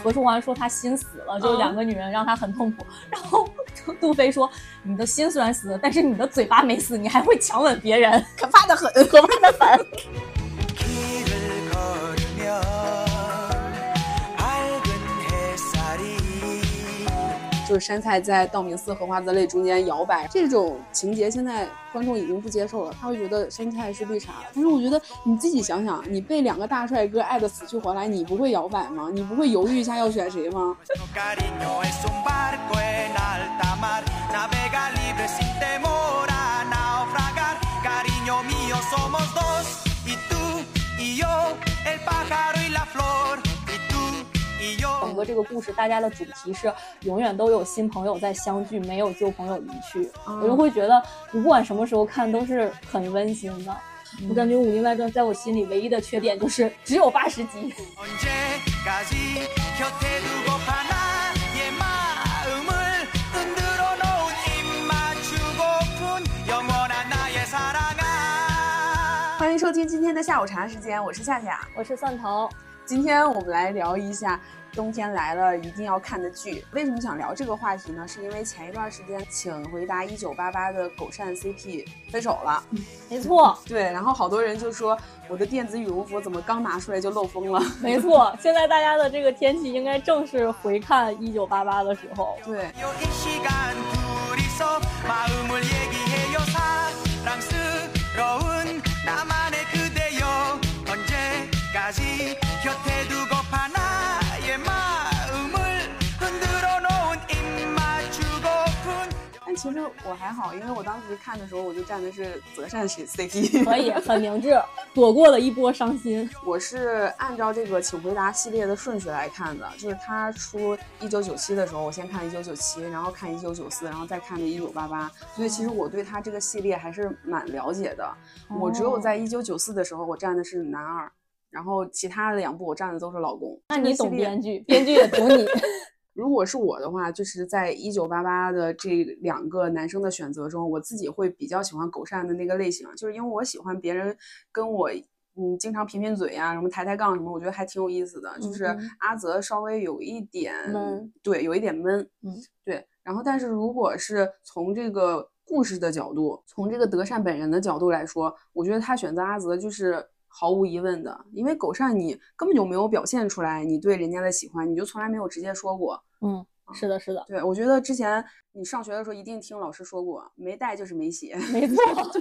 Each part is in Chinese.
何书桓说他心死了，就两个女人让他很痛苦。然后杜飞说：“你的心虽然死了，但是你的嘴巴没死，你还会强吻别人，可怕的很，可怕的很。”就是山菜在道明寺和花泽类中间摇摆，这种情节现在观众已经不接受了，他会觉得山菜是绿茶。但是我觉得你自己想想，你被两个大帅哥爱得死去活来，你不会摇摆吗？你不会犹豫一下要选谁吗？整个这个故事，大家的主题是永远都有新朋友在相聚，没有旧朋友离去。我就会觉得，你不管什么时候看都是很温馨的。我感觉《武林外传》在我心里唯一的缺点就是只有八十集。欢迎收听今天的下午茶时间，我是夏夏，我是蒜头。今天我们来聊一下。冬天来了，一定要看的剧。为什么想聊这个话题呢？是因为前一段时间，请回答一九八八的狗善 CP 分手了。没错，对。然后好多人就说，我的电子羽绒服怎么刚拿出来就漏风了？没错，现在大家的这个天气应该正是回看一九八八的时候。对。其实我还好，因为我当时看的时候，我就站的是择善 CP，可以很明智，躲过了一波伤心。我是按照这个《请回答》系列的顺序来看的，就是他出一九九七的时候，我先看一九九七，然后看一九九四，然后再看的一九八八。所以其实我对他这个系列还是蛮了解的。我只有在一九九四的时候，我站的是男二，然后其他的两部我站的都是老公。那你懂编剧，编剧也懂你。如果是我的话，就是在一九八八的这两个男生的选择中，我自己会比较喜欢狗善的那个类型，就是因为我喜欢别人跟我嗯经常贫贫嘴呀，什么抬抬杠什么，我觉得还挺有意思的。就是阿泽稍微有一点闷，对，有一点闷，嗯，对。然后，但是如果是从这个故事的角度，从这个德善本人的角度来说，我觉得他选择阿泽就是。毫无疑问的，因为狗善你根本就没有表现出来你对人家的喜欢，你就从来没有直接说过。嗯，是的，是的。对，我觉得之前你上学的时候一定听老师说过，没带就是没写。没 错，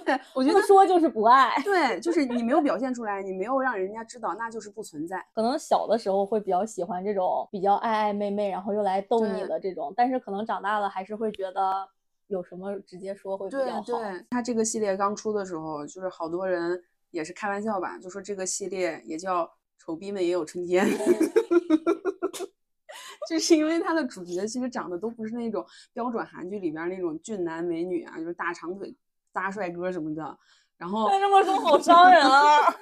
对，我觉得说就是不爱。对，就是你没有表现出来，你没有让人家知道，那就是不存在。可能小的时候会比较喜欢这种比较爱爱妹妹，然后又来逗你的这种，但是可能长大了还是会觉得有什么直接说会比较好。对，他这个系列刚出的时候，就是好多人。也是开玩笑吧，就说这个系列也叫丑逼们也有春天，就是因为它的主角其实长得都不是那种标准韩剧里边那种俊男美女啊，就是大长腿大帅哥什么的。然后这么说好伤人啊。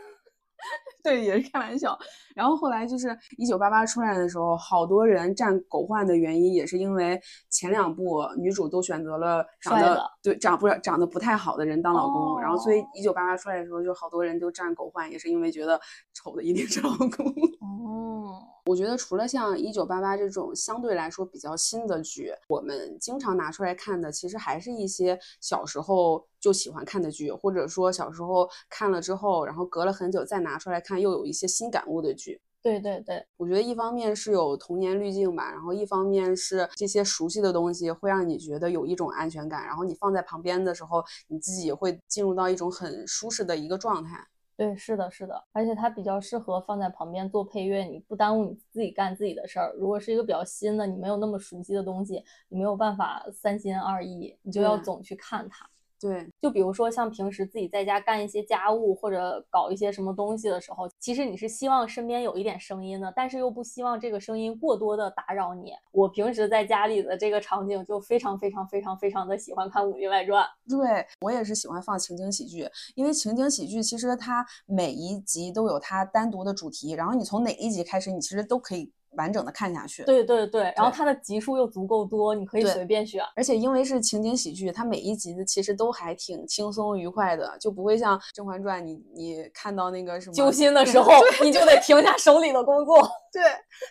对，也是开玩笑。然后后来就是一九八八出来的时候，好多人站狗焕的原因也是因为前两部女主都选择了长得对长不长得不太好的人当老公，然后所以一九八八出来的时候，就好多人都站狗焕，也是因为觉得丑的一定是老公。哦。我觉得除了像一九八八这种相对来说比较新的剧，我们经常拿出来看的，其实还是一些小时候就喜欢看的剧，或者说小时候看了之后，然后隔了很久再拿出来看，又有一些新感悟的剧。对对对，我觉得一方面是有童年滤镜吧，然后一方面是这些熟悉的东西会让你觉得有一种安全感，然后你放在旁边的时候，你自己会进入到一种很舒适的一个状态。对，是的，是的，而且它比较适合放在旁边做配乐，你不耽误你自己干自己的事儿。如果是一个比较新的，你没有那么熟悉的东西，你没有办法三心二意，你就要总去看它。对，就比如说像平时自己在家干一些家务或者搞一些什么东西的时候，其实你是希望身边有一点声音的，但是又不希望这个声音过多的打扰你。我平时在家里的这个场景就非常非常非常非常的喜欢看《武林外传》。对我也是喜欢放情景喜剧，因为情景喜剧其实它每一集都有它单独的主题，然后你从哪一集开始，你其实都可以。完整的看下去，对对对，然后它的集数又足够多，你可以随便选。而且因为是情景喜剧，它每一集的其实都还挺轻松愉快的，就不会像《甄嬛传》，你你看到那个什么揪心的时候，你就得停下手里的工作。对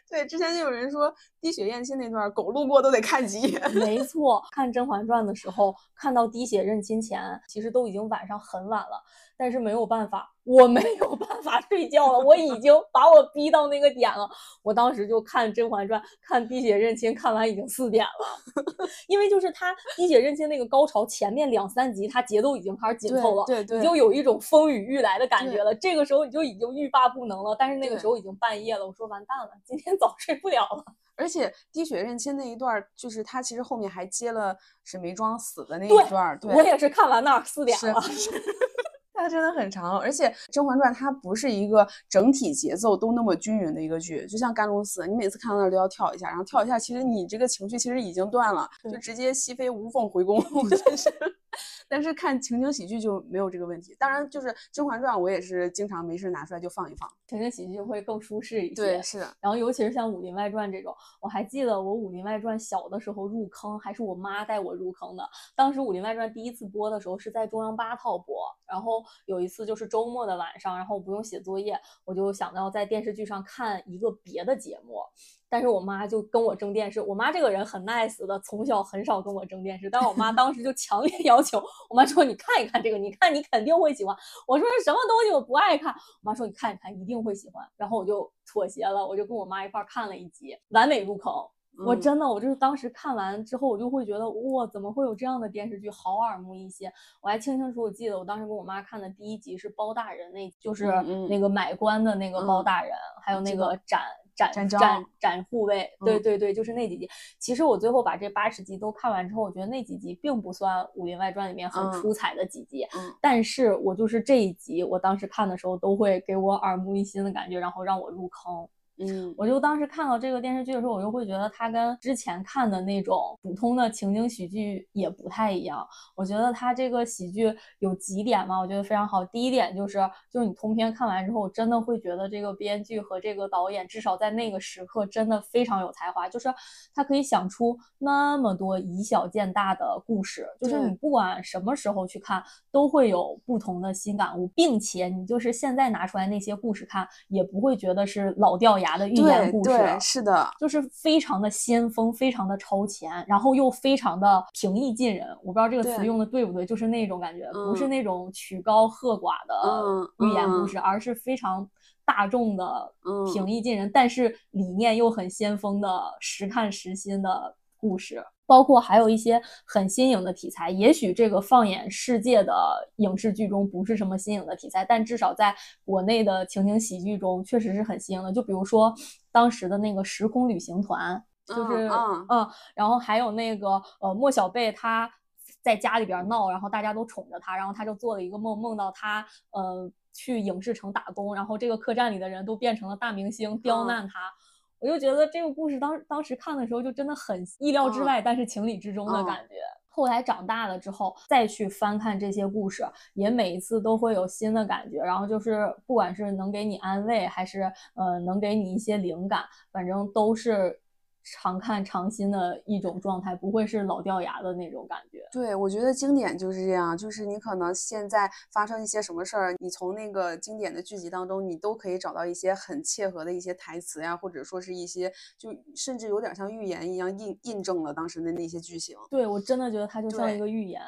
对，之前就有人说滴血验亲那段，狗路过都得看几眼。没错，看《甄嬛传》的时候，看到滴血认亲前，其实都已经晚上很晚了。但是没有办法，我没有办法睡觉了，我已经把我逼到那个点了。我当时就看《甄嬛传》，看滴血认亲，看完已经四点了。因为就是他滴血认亲那个高潮前面两三集，他节奏已经开始紧凑了，对对，就有一种风雨欲来的感觉了。这个时候你就已经欲罢不能了。但是那个时候已经半夜了，我说完蛋了，今天早睡不了了。而且滴血认亲那一段，就是他其实后面还接了沈眉庄死的那一段。对，我也是看完那儿四点了。它真的很长，而且《甄嬛传》它不是一个整体节奏都那么均匀的一个剧，就像《甘露寺》，你每次看到那儿都要跳一下，然后跳一下，其实你这个情绪其实已经断了，就直接熹妃无缝回宫，真是。但是看情景喜剧就没有这个问题，当然就是《甄嬛传》，我也是经常没事拿出来就放一放，情景喜剧会更舒适一些。对，是。然后尤其是像《武林外传》这种，我还记得我《武林外传》小的时候入坑，还是我妈带我入坑的。当时《武林外传》第一次播的时候是在中央八套播，然后有一次就是周末的晚上，然后我不用写作业，我就想到在电视剧上看一个别的节目。但是我妈就跟我争电视，我妈这个人很 nice 的，从小很少跟我争电视。但是我妈当时就强烈 要求，我妈说你看一看这个，你看你肯定会喜欢。我说什么东西我不爱看，我妈说你看一看一定会喜欢。然后我就妥协了，我就跟我妈一块看了一集，完美入坑。我真的，我就是当时看完之后，我就会觉得哇，怎么会有这样的电视剧，好耳目一新。我还清清楚楚记得，我当时跟我妈看的第一集是包大人，那就是那个买官的那个包大人，还有那个展展展展护卫，对对对，就是那几集。其实我最后把这八十集都看完之后，我觉得那几集并不算《武林外传》里面很出彩的几集。嗯，但是我就是这一集，我当时看的时候都会给我耳目一新的感觉，然后让我入坑。嗯，我就当时看到这个电视剧的时候，我就会觉得它跟之前看的那种普通的情景喜剧也不太一样。我觉得它这个喜剧有几点嘛，我觉得非常好。第一点就是，就是你通篇看完之后，真的会觉得这个编剧和这个导演至少在那个时刻真的非常有才华，就是他可以想出那么多以小见大的故事，就是你不管什么时候去看，都会有不同的新感悟，并且你就是现在拿出来那些故事看，也不会觉得是老掉牙。的寓言故事是的，就是非常的先锋，非常的超前，然后又非常的平易近人。我不知道这个词用的对不对，就是那种感觉，不是那种曲高和寡的寓言故事，而是非常大众的平易近人，但是理念又很先锋的实看实新的故事。包括还有一些很新颖的题材，也许这个放眼世界的影视剧中不是什么新颖的题材，但至少在国内的情景喜剧中确实是很新颖的。就比如说当时的那个《时空旅行团》，就是嗯，然后还有那个呃莫小贝他在家里边闹，然后大家都宠着他，然后他就做了一个梦，梦到他呃去影视城打工，然后这个客栈里的人都变成了大明星，刁难他。我就觉得这个故事当当时看的时候就真的很意料之外，但是情理之中的感觉。后来长大了之后再去翻看这些故事，也每一次都会有新的感觉。然后就是不管是能给你安慰，还是呃能给你一些灵感，反正都是。常看常新的一种状态，不会是老掉牙的那种感觉。对，我觉得经典就是这样，就是你可能现在发生一些什么事儿，你从那个经典的剧集当中，你都可以找到一些很切合的一些台词呀，或者说是一些就甚至有点像预言一样印印证了当时的那些剧情。对我真的觉得它就像一个预言。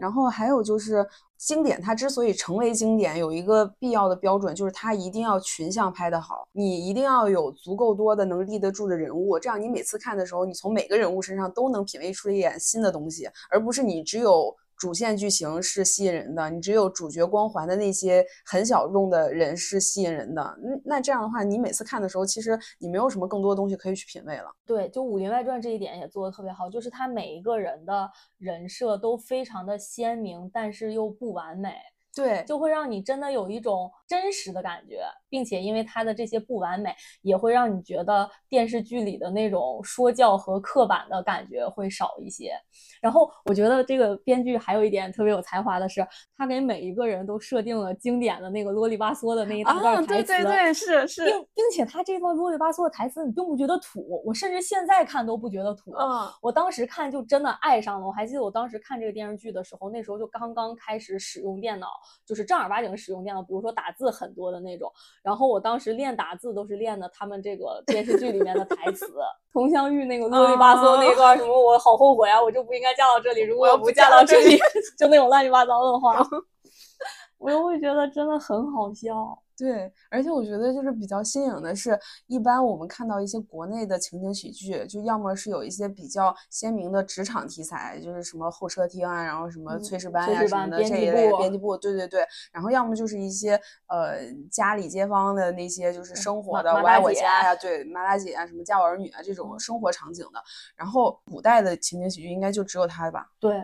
然后还有就是经典，它之所以成为经典，有一个必要的标准，就是它一定要群像拍得好，你一定要有足够多的能立得住的人物，这样你每次看的时候，你从每个人物身上都能品味出一点新的东西，而不是你只有。主线剧情是吸引人的，你只有主角光环的那些很小众的人是吸引人的。那那这样的话，你每次看的时候，其实你没有什么更多的东西可以去品味了。对，就《武林外传》这一点也做得特别好，就是他每一个人的人设都非常的鲜明，但是又不完美。对，就会让你真的有一种真实的感觉，并且因为它的这些不完美，也会让你觉得电视剧里的那种说教和刻板的感觉会少一些。然后我觉得这个编剧还有一点特别有才华的是，他给每一个人都设定了经典的那个啰里吧嗦的那一大段台词，对对对，是是，并并且他这段啰里吧嗦的台词你并不觉得土，我甚至现在看都不觉得土。嗯，我当时看就真的爱上了。我还记得我当时看这个电视剧的时候，那时候就刚刚开始使用电脑。就是正儿八经使用电脑，比如说打字很多的那种。然后我当时练打字都是练的他们这个电视剧里面的台词，佟湘玉那个啰里吧嗦那段什么，我好后悔啊，我就不应该嫁到这里，如果我不嫁到这里，就那种乱七八糟的话，我就会觉得真的很好笑。对，而且我觉得就是比较新颖的是，一般我们看到一些国内的情景喜剧，就要么是有一些比较鲜明的职场题材，就是什么候车厅啊，然后什么炊事班呀什么的这一类编辑部，对对对，然后要么就是一些呃家里街坊的那些就是生活的我爱我家呀，对麻辣姐啊，什么家有儿女啊这种生活场景的。然后古代的情景喜剧应该就只有它吧？对，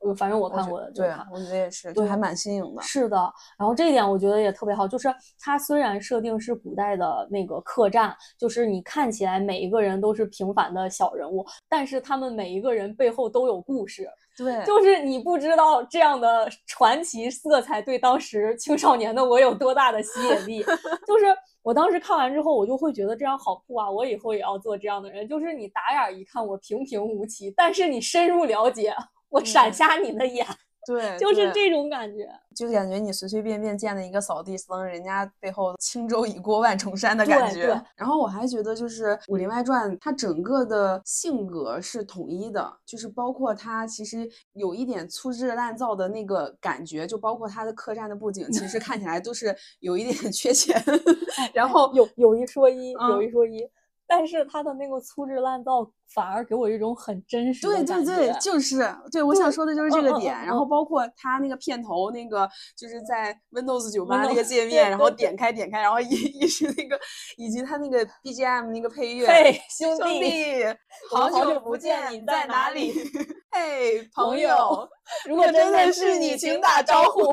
嗯，反正我看过的，对，我觉得也是，就还蛮新颖的。是的，然后这一点我觉得也特别好，就是。它虽然设定是古代的那个客栈，就是你看起来每一个人都是平凡的小人物，但是他们每一个人背后都有故事。对，就是你不知道这样的传奇色彩对当时青少年的我有多大的吸引力。就是我当时看完之后，我就会觉得这样好酷啊！我以后也要做这样的人。就是你打眼一看我平平无奇，但是你深入了解，我闪瞎你的眼。对，就是这种感觉，就感觉你随随便便见了一个扫地僧，人家背后轻舟已过万重山的感觉。然后我还觉得，就是《武林外传》它整个的性格是统一的，就是包括它其实有一点粗制滥造的那个感觉，就包括它的客栈的布景，其实看起来都是有一点 缺钱。然后有有一说一，有一说一。但是他的那个粗制滥造反而给我一种很真实的感觉。对对对，就是对，我想说的就是这个点。然后包括他那个片头那个，就是在 Windows 九八那个界面，然后点开点开，然后一一是那个，以及他那个 BGM 那个配乐。嘿，兄弟，好久不见，你在哪里？嘿，朋友，如果真的是你，请打招呼。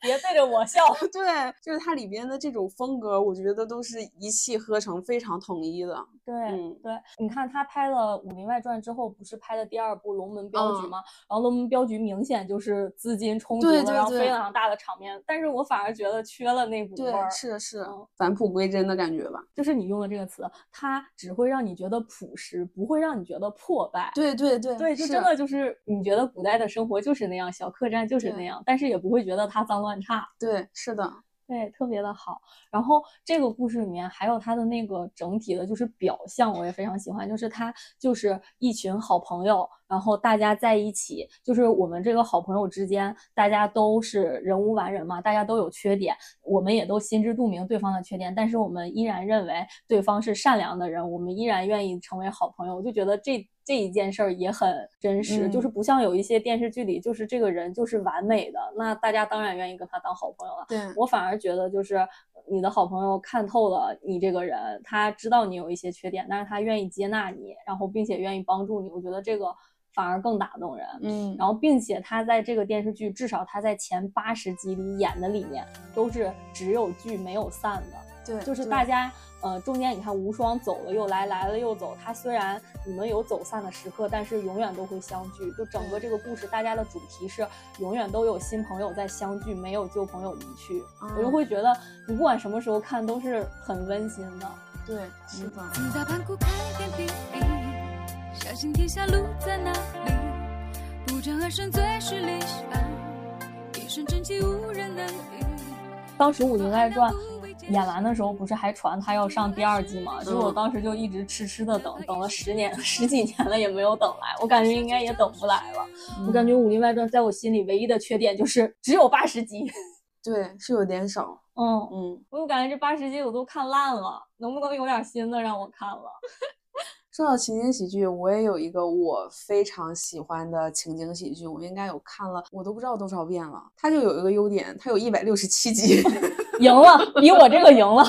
别对着我笑。对，就是它里边的这种风格，我觉得都是一气呵成，非常统一的。对，对，你看他拍了《武林外传》之后，不是拍的第二部《龙门镖局》吗？然后《龙门镖局》明显就是资金充足了，然后非常大的场面，但是我反而觉得缺了那股味儿。是是，返璞归真的感觉吧？就是你用的这个词，它只会让你觉得朴实，不会让你觉得破败。对对对，对，就真的就是你觉得古代的生活就是那样，小客栈就是那样，但是也不会觉得它脏乱。乱差，对，是的，对，特别的好。然后这个故事里面还有它的那个整体的，就是表象，我也非常喜欢。就是它就是一群好朋友，然后大家在一起，就是我们这个好朋友之间，大家都是人无完人嘛，大家都有缺点，我们也都心知肚明对方的缺点，但是我们依然认为对方是善良的人，我们依然愿意成为好朋友。我就觉得这。这一件事儿也很真实，就是不像有一些电视剧里，就是这个人就是完美的，那大家当然愿意跟他当好朋友了。对我反而觉得，就是你的好朋友看透了你这个人，他知道你有一些缺点，但是他愿意接纳你，然后并且愿意帮助你，我觉得这个反而更打动人。嗯，然后并且他在这个电视剧，至少他在前八十集里演的里面，都是只有聚没有散的。对，就是大家。呃，中间你看无双走了又来，来了又走。他虽然你们有走散的时刻，但是永远都会相聚。就整个这个故事，大家的主题是永远都有新朋友在相聚，没有旧朋友离去。我就会觉得，你不管什么时候看都是很温馨的。对，是的。当时《武林外传》。演完的时候不是还传他要上第二季吗？就我当时就一直痴痴的等，等了十年 十几年了也没有等来，我感觉 应该也等不来了。我感觉《武林外传》在我心里唯一的缺点就是只有八十集，对，是有点少。嗯嗯，我就感觉这八十集我都看烂了，能不能有点新的让我看了？说到情景喜剧，我也有一个我非常喜欢的情景喜剧，我应该有看了，我都不知道多少遍了。它就有一个优点，它有一百六十七集，赢了，比我这个赢了。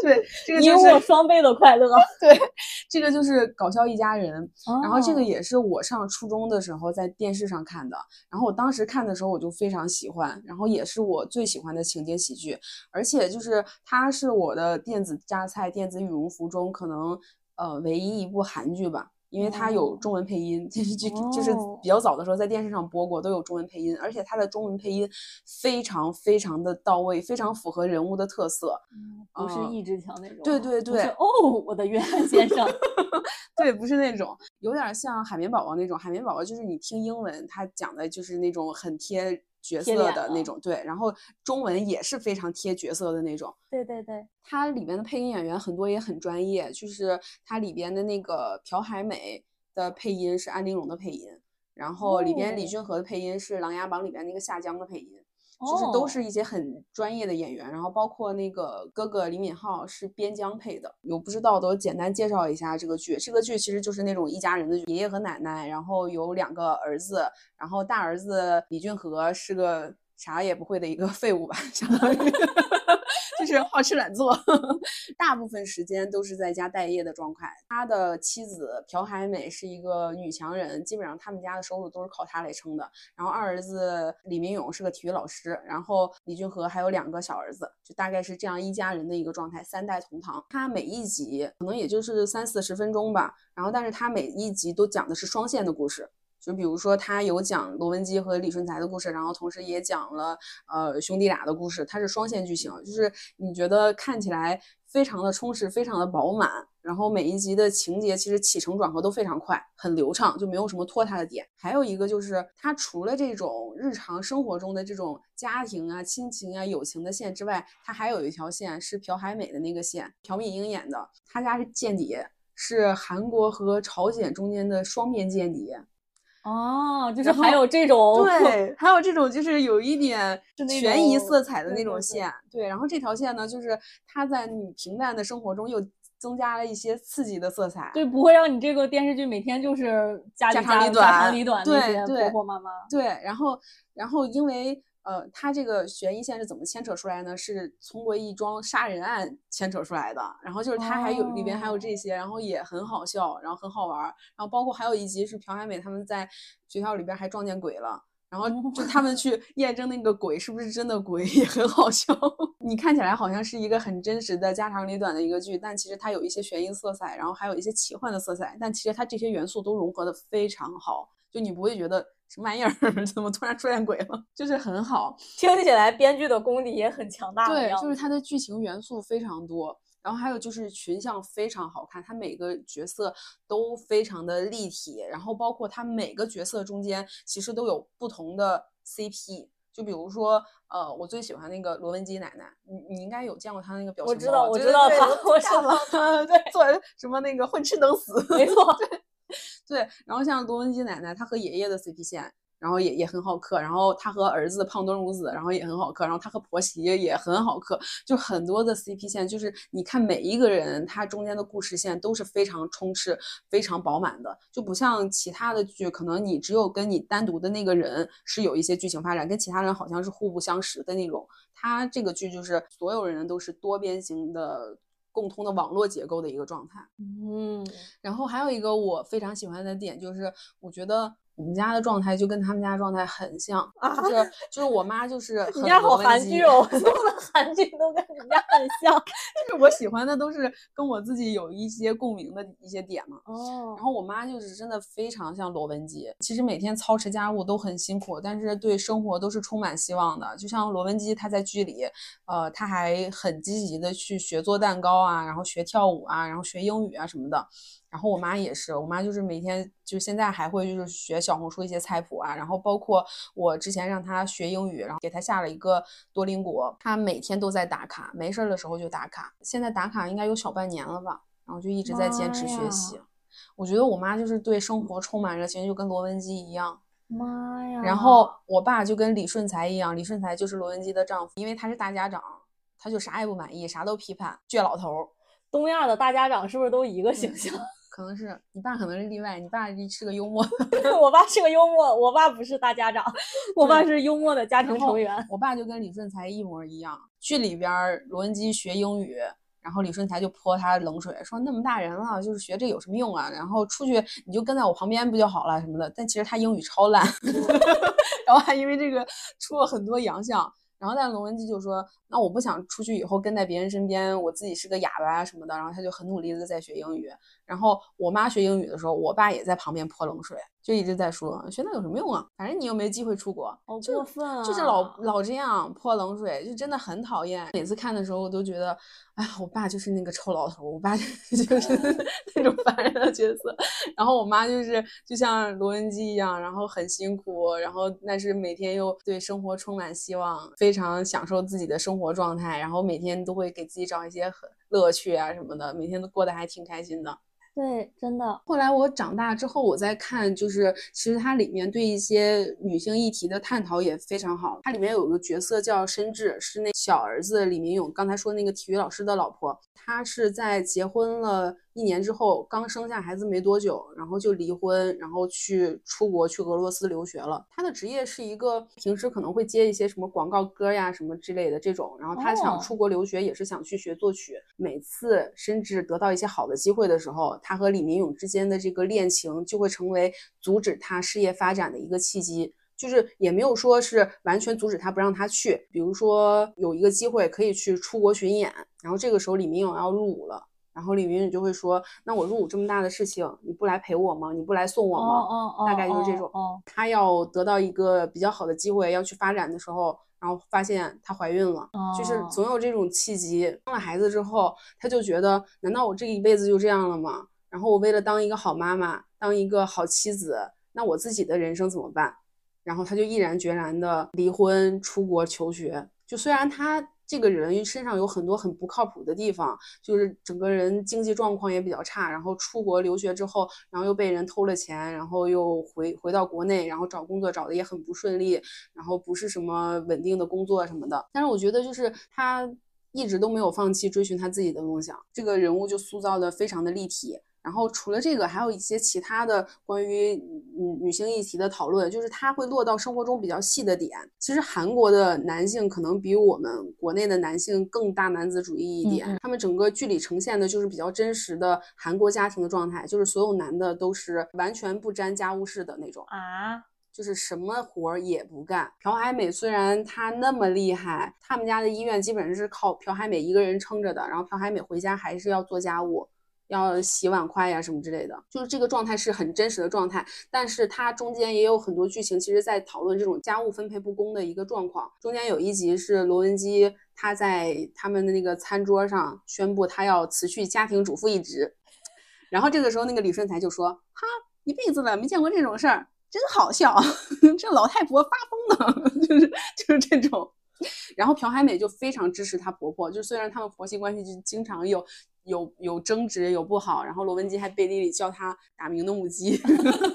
对，这个赢我双倍的快乐。对，这个就是搞笑一家人。然后这个也是我上初中的时候在电视上看的，然后我当时看的时候我就非常喜欢，然后也是我最喜欢的情景喜剧，而且就是它是我的电子榨菜、电子羽绒服中可能。呃，唯一一部韩剧吧，因为它有中文配音，电视剧就是比较早的时候在电视上播过，都有中文配音，而且它的中文配音非常非常的到位，非常符合人物的特色，不是易志强那种，对对对，哦，我的约翰先生，对，不是那种，有点像海绵宝宝那种，海绵宝宝就是你听英文，他讲的就是那种很贴。角色的那种，对，然后中文也是非常贴角色的那种。对对对，它里边的配音演员很多也很专业，就是它里边的那个朴海美的配音是安陵容的配音，然后里边李俊和的配音是《琅琊榜》里边那个夏江的配音。就是都是一些很专业的演员，然后包括那个哥哥李敏镐是边疆配的，有不知道的简单介绍一下这个剧。这个剧其实就是那种一家人的爷爷和奶奶，然后有两个儿子，然后大儿子李俊和是个啥也不会的一个 废物吧，相当于。就是 好吃懒做，大部分时间都是在家待业的状态。他的妻子朴海美是一个女强人，基本上他们家的收入都是靠他来撑的。然后二儿子李明勇是个体育老师，然后李俊和还有两个小儿子，就大概是这样一家人的一个状态，三代同堂。他每一集可能也就是三四十分钟吧，然后但是他每一集都讲的是双线的故事。就比如说，他有讲罗文姬和李顺才的故事，然后同时也讲了呃兄弟俩的故事，它是双线剧情，就是你觉得看起来非常的充实，非常的饱满，然后每一集的情节其实起承转合都非常快，很流畅，就没有什么拖沓的点。还有一个就是，它除了这种日常生活中的这种家庭啊、亲情啊、友情的线之外，它还有一条线是朴海美的那个线，朴敏英演的，他家是间谍，是韩国和朝鲜中间的双面间谍。哦，就是还有这种对，还有这种就是有一点悬疑色彩的那种线，对。然后这条线呢，就是它在你平淡的生活中又增加了一些刺激的色彩，对，不会让你这个电视剧每天就是家家长里短、家长里短那些婆婆妈妈。对，然后，然后因为。呃，他这个悬疑线是怎么牵扯出来呢？是通过一桩杀人案牵扯出来的。然后就是他还有里边还有这些，然后也很好笑，然后很好玩。然后包括还有一集是朴海美他们在学校里边还撞见鬼了，然后就他们去 验证那个鬼是不是真的鬼，也很好笑。你看起来好像是一个很真实的家长里短的一个剧，但其实它有一些悬疑色彩，然后还有一些奇幻的色彩。但其实它这些元素都融合的非常好，就你不会觉得。什么玩意儿？怎么突然出现鬼了？就是很好，听起来编剧的功底也很强大。对，就是它的剧情元素非常多，然后还有就是群像非常好看，它每个角色都非常的立体，然后包括它每个角色中间其实都有不同的 CP。就比如说，呃，我最喜欢那个罗文姬奶奶，你你应该有见过她那个表情包。我知道，我知道她，我知道，对，做什么那个混吃等死，没错。对，对然后像罗文姬奶奶，她和爷爷的 CP 线，然后也也很好磕。然后她和儿子胖墩如子，然后也很好磕。然后她和婆媳也很好磕，就很多的 CP 线，就是你看每一个人，他中间的故事线都是非常充斥、非常饱满的，就不像其他的剧，可能你只有跟你单独的那个人是有一些剧情发展，跟其他人好像是互不相识的那种。他这个剧就是所有人都是多边形的。共通的网络结构的一个状态，嗯，然后还有一个我非常喜欢的点就是，我觉得。我们家的状态就跟他们家状态很像，就是就是我妈就是 你家好韩剧哦，所有的韩剧都跟你家很像，就是我喜欢的都是跟我自己有一些共鸣的一些点嘛。哦，然后我妈就是真的非常像罗文姬，其实每天操持家务都很辛苦，但是对生活都是充满希望的。就像罗文姬，她在剧里，呃，她还很积极的去学做蛋糕啊，然后学跳舞啊，然后学英语啊什么的。然后我妈也是，我妈就是每天就现在还会就是学小红书一些菜谱啊，然后包括我之前让她学英语，然后给她下了一个多邻国，她每天都在打卡，没事儿的时候就打卡，现在打卡应该有小半年了吧，然后就一直在坚持学习。我觉得我妈就是对生活充满热情，就跟罗文姬一样。妈呀！然后我爸就跟李顺才一样，李顺才就是罗文姬的丈夫，因为他是大家长，他就啥也不满意，啥都批判，倔老头。东亚的大家长是不是都一个形象？可能是你爸可能是例外，你爸是个幽默，我爸是个幽默，我爸不是大家长，我爸是幽默的家庭成员。我爸就跟李顺才一模一样。剧里边罗文姬学英语，然后李顺才就泼他冷水，说那么大人了，就是学这有什么用啊？然后出去你就跟在我旁边不就好了什么的。但其实他英语超烂，然后还因为这个出了很多洋相。然后但罗文姬就说：“那我不想出去以后跟在别人身边，我自己是个哑巴啊什么的。”然后他就很努力的在学英语。然后我妈学英语的时候，我爸也在旁边泼冷水，就一直在说：“学那有什么用啊？反正你又没机会出国。”好过分啊！就是老老这样泼冷水，就真的很讨厌。每次看的时候，我都觉得，哎，我爸就是那个臭老头，我爸就 是 那种烦人的角色。然后我妈就是就像罗文姬一样，然后很辛苦，然后但是每天又对生活充满希望，非常享受自己的生活状态，然后每天都会给自己找一些很乐趣啊什么的，每天都过得还挺开心的。对，真的。后来我长大之后，我在看，就是其实它里面对一些女性议题的探讨也非常好。它里面有个角色叫申智，是那小儿子李明勇刚才说那个体育老师的老婆。她是在结婚了。一年之后，刚生下孩子没多久，然后就离婚，然后去出国去俄罗斯留学了。他的职业是一个平时可能会接一些什么广告歌呀什么之类的这种。然后他想出国留学，也是想去学作曲。每次甚至得到一些好的机会的时候，他和李明勇之间的这个恋情就会成为阻止他事业发展的一个契机。就是也没有说是完全阻止他不让他去。比如说有一个机会可以去出国巡演，然后这个时候李明勇要入伍了。然后李云宇就会说：“那我入伍这么大的事情，你不来陪我吗？你不来送我吗？大概就是这种。他要得到一个比较好的机会要去发展的时候，然后发现她怀孕了，就是总有这种契机。生了孩子之后，他就觉得，难道我这一辈子就这样了吗？然后我为了当一个好妈妈，当一个好妻子，那我自己的人生怎么办？然后他就毅然决然的离婚，出国求学。就虽然他。”这个人身上有很多很不靠谱的地方，就是整个人经济状况也比较差，然后出国留学之后，然后又被人偷了钱，然后又回回到国内，然后找工作找的也很不顺利，然后不是什么稳定的工作什么的。但是我觉得就是他一直都没有放弃追寻他自己的梦想，这个人物就塑造的非常的立体。然后除了这个，还有一些其他的关于女女性议题的讨论，就是它会落到生活中比较细的点。其实韩国的男性可能比我们国内的男性更大男子主义一点，他们整个剧里呈现的就是比较真实的韩国家庭的状态，就是所有男的都是完全不沾家务事的那种啊，就是什么活儿也不干。朴海美虽然她那么厉害，他们家的医院基本上是靠朴海美一个人撑着的，然后朴海美回家还是要做家务。要洗碗筷呀什么之类的，就是这个状态是很真实的状态。但是它中间也有很多剧情，其实在讨论这种家务分配不公的一个状况。中间有一集是罗文姬，她在他们的那个餐桌上宣布她要辞去家庭主妇一职，然后这个时候那个李顺才就说：“哈，一辈子了没见过这种事儿，真好笑，这老太婆发疯了，就 是就是这种。”然后朴海美就非常支持她婆婆，就虽然他们婆媳关系就经常有。有有争执，有不好，然后罗文姬还背地里叫他打鸣的母鸡，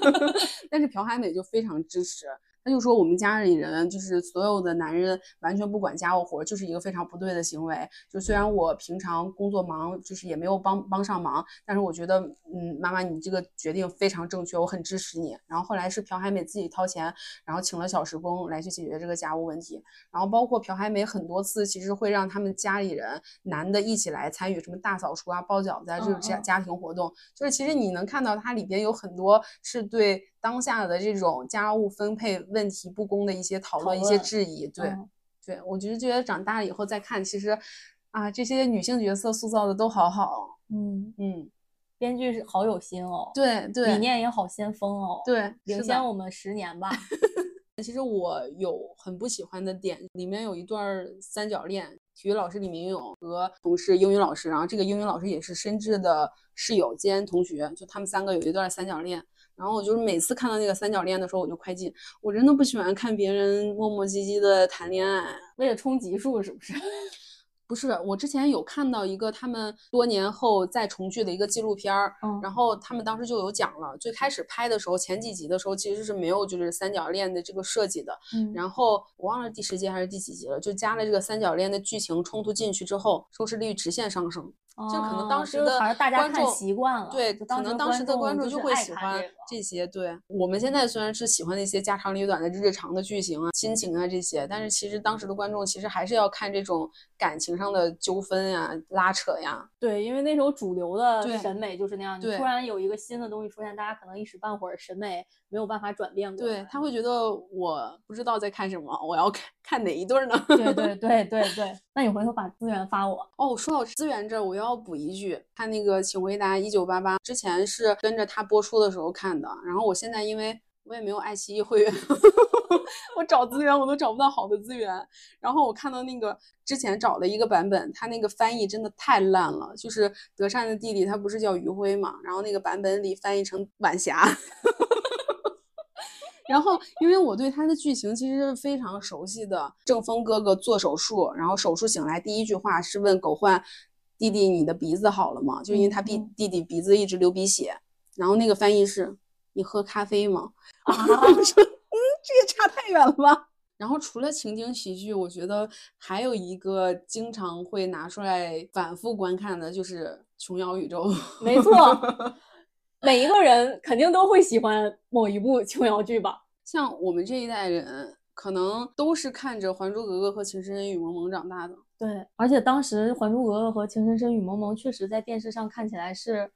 但是朴海美就非常支持。他就说我们家里人就是所有的男人完全不管家务活，就是一个非常不对的行为。就虽然我平常工作忙，就是也没有帮帮上忙，但是我觉得，嗯，妈妈你这个决定非常正确，我很支持你。然后后来是朴海美自己掏钱，然后请了小时工来去解决这个家务问题。然后包括朴海美很多次其实会让他们家里人男的一起来参与什么大扫除啊、包饺子啊这种家家庭活动。就是其实你能看到它里边有很多是对。当下的这种家务分配问题不公的一些讨论、一些质疑，对，对我就是觉得长大了以后再看，其实啊，这些女性角色塑造的都好好，嗯嗯，编剧是好有心哦，对对，理念也好先锋哦，对，领先我们十年吧。其实我有很不喜欢的点，里面有一段三角恋，体育老师李明勇和同事英语老师，然后这个英语老师也是深智的室友兼同学，就他们三个有一段三角恋。然后我就是每次看到那个三角恋的时候，我就快进。我真的不喜欢看别人磨磨唧唧的谈恋爱，为了冲级数是不是？不是，我之前有看到一个他们多年后再重聚的一个纪录片儿，然后他们当时就有讲了，最开始拍的时候前几集的时候其实是没有就是三角恋的这个设计的，嗯然后我忘了第十集还是第几集了，就加了这个三角恋的剧情冲突进去之后，收视率直线上升。就可能当时的观众习惯了，对，可能当时的观众就会喜欢这些。对，我们现在虽然是喜欢那些家长里短的日常的剧情啊、亲情啊这些，但是其实当时的观众其实还是要看这种感情上的纠纷呀、拉扯呀。对，因为那时候主流的审美就是那样，你突然有一个新的东西出现，大家可能一时半会儿审美没有办法转变过来。对他会觉得我不知道在看什么，我要看看哪一对呢？对 对对对对，那你回头把资源发我。哦，说到资源这，我要。要补一句，看那个《请回答一九八八》之前是跟着他播出的时候看的，然后我现在因为我也没有爱奇艺会员，我找资源我都找不到好的资源。然后我看到那个之前找了一个版本，它那个翻译真的太烂了。就是德善的弟弟他不是叫余晖嘛，然后那个版本里翻译成晚霞。然后因为我对他的剧情其实是非常熟悉的，正风哥哥做手术，然后手术醒来第一句话是问狗焕弟弟你的鼻子好了吗？就因为他弟弟弟鼻子一直流鼻血，然后那个翻译是。你喝咖啡吗？啊，我说，嗯，这也差太远了吧。然后除了情景喜剧，我觉得还有一个经常会拿出来反复观看的，就是《琼瑶宇宙》。没错，每一个人肯定都会喜欢某一部琼瑶剧吧。像我们这一代人，可能都是看着《还珠格格》和《情深深雨蒙蒙》长大的。对，而且当时《还珠格格》和《情深深雨蒙蒙》确实在电视上看起来是。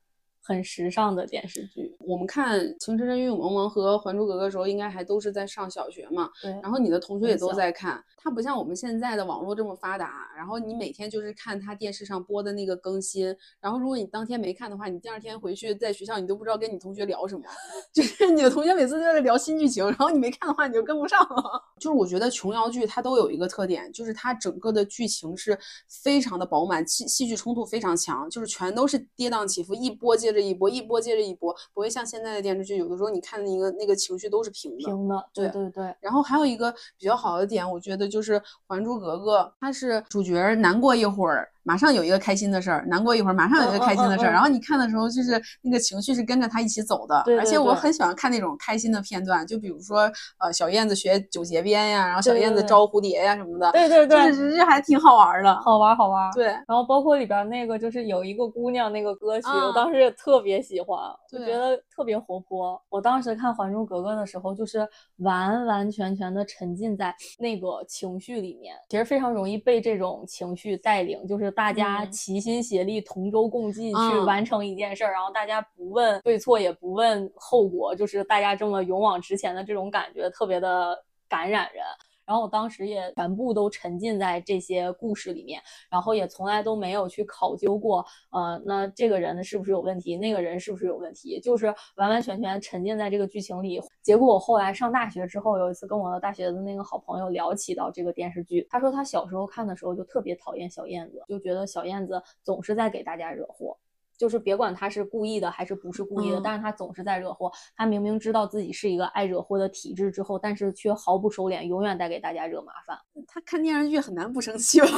很时尚的电视剧。我们看《情深深雨蒙蒙》和《还珠格格》的时候，应该还都是在上小学嘛。对。然后你的同学也都在看。它不像我们现在的网络这么发达，然后你每天就是看它电视上播的那个更新。然后如果你当天没看的话，你第二天回去在学校你都不知道跟你同学聊什么，就是你的同学每次都在聊新剧情，然后你没看的话你就跟不上了。就是我觉得琼瑶剧它都有一个特点，就是它整个的剧情是非常的饱满，戏戏剧冲突非常强，就是全都是跌宕起伏，一波接着一波，一波接着一波，不会像现在的电视剧，有的时候你看的一个那个情绪都是平的。平的，对对对。然后还有一个比较好的点，我觉得就是《还珠格格》，它是主角难过一会儿。马上有一个开心的事儿，难过一会儿，马上有一个开心的事儿。然后你看的时候，就是那个情绪是跟着他一起走的。对，而且我很喜欢看那种开心的片段，就比如说，呃，小燕子学九节鞭呀，然后小燕子招蝴蝶呀什么的。对对对，就是这还挺好玩的，好玩好玩。对，然后包括里边那个，就是有一个姑娘那个歌曲，我当时也特别喜欢，就觉得特别活泼。我当时看《还珠格格》的时候，就是完完全全的沉浸在那个情绪里面，其实非常容易被这种情绪带领，就是大家齐。心协力，同舟共济去完成一件事儿，然后大家不问对错，也不问后果，就是大家这么勇往直前的这种感觉，特别的感染人。然后我当时也全部都沉浸在这些故事里面，然后也从来都没有去考究过，呃，那这个人是不是有问题，那个人是不是有问题，就是完完全全沉浸在这个剧情里。结果我后来上大学之后，有一次跟我大学的那个好朋友聊起到这个电视剧，他说他小时候看的时候就特别讨厌小燕子，就觉得小燕子总是在给大家惹祸。就是别管他是故意的还是不是故意的，但是他总是在惹祸。他明明知道自己是一个爱惹祸的体质之后，但是却毫不收敛，永远带给大家惹麻烦。他看电视剧很难不生气吧？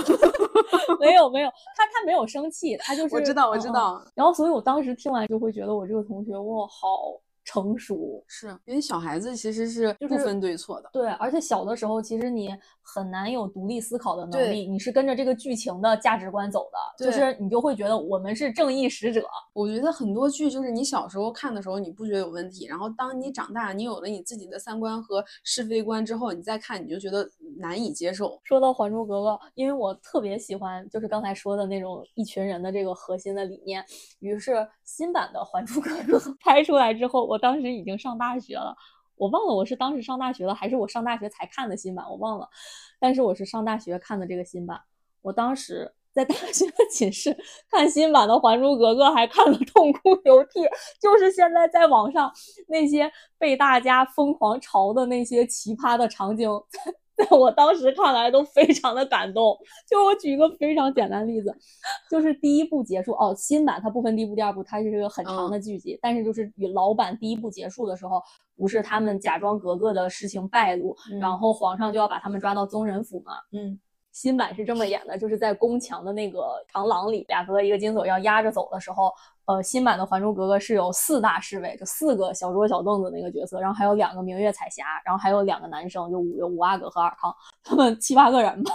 没有没有，他他没有生气，他就是我知道我知道。然后所以我当时听完就会觉得我这个同学哇好。成熟是因为小孩子其实是不分对错的，对，而且小的时候其实你很难有独立思考的能力，你是跟着这个剧情的价值观走的，就是你就会觉得我们是正义使者。我觉得很多剧就是你小时候看的时候你不觉得有问题，然后当你长大，你有了你自己的三观和是非观之后，你再看你就觉得难以接受。说到《还珠格格》，因为我特别喜欢就是刚才说的那种一群人的这个核心的理念，于是新版的《还珠格格》拍出来之后，我。当时已经上大学了，我忘了我是当时上大学了还是我上大学才看的新版，我忘了。但是我是上大学看的这个新版，我当时在大学的寝室看新版的《还珠格格》，还看了痛哭流涕。就是现在在网上那些被大家疯狂嘲的那些奇葩的场景。我当时看来都非常的感动。就我举一个非常简单的例子，就是第一部结束哦，新版它不分第一部、第二部，它是一个很长的剧集。但是就是与老版第一部结束的时候，不是他们假装格格的事情败露，然后皇上就要把他们抓到宗人府嘛？嗯。新版是这么演的，就是在宫墙的那个长廊里，俩哥一个金锁要压着走的时候，呃，新版的《还珠格格》是有四大侍卫，就四个小桌小凳子那个角色，然后还有两个明月彩霞，然后还有两个男生，就五五阿哥和尔康，他们七八个人吧，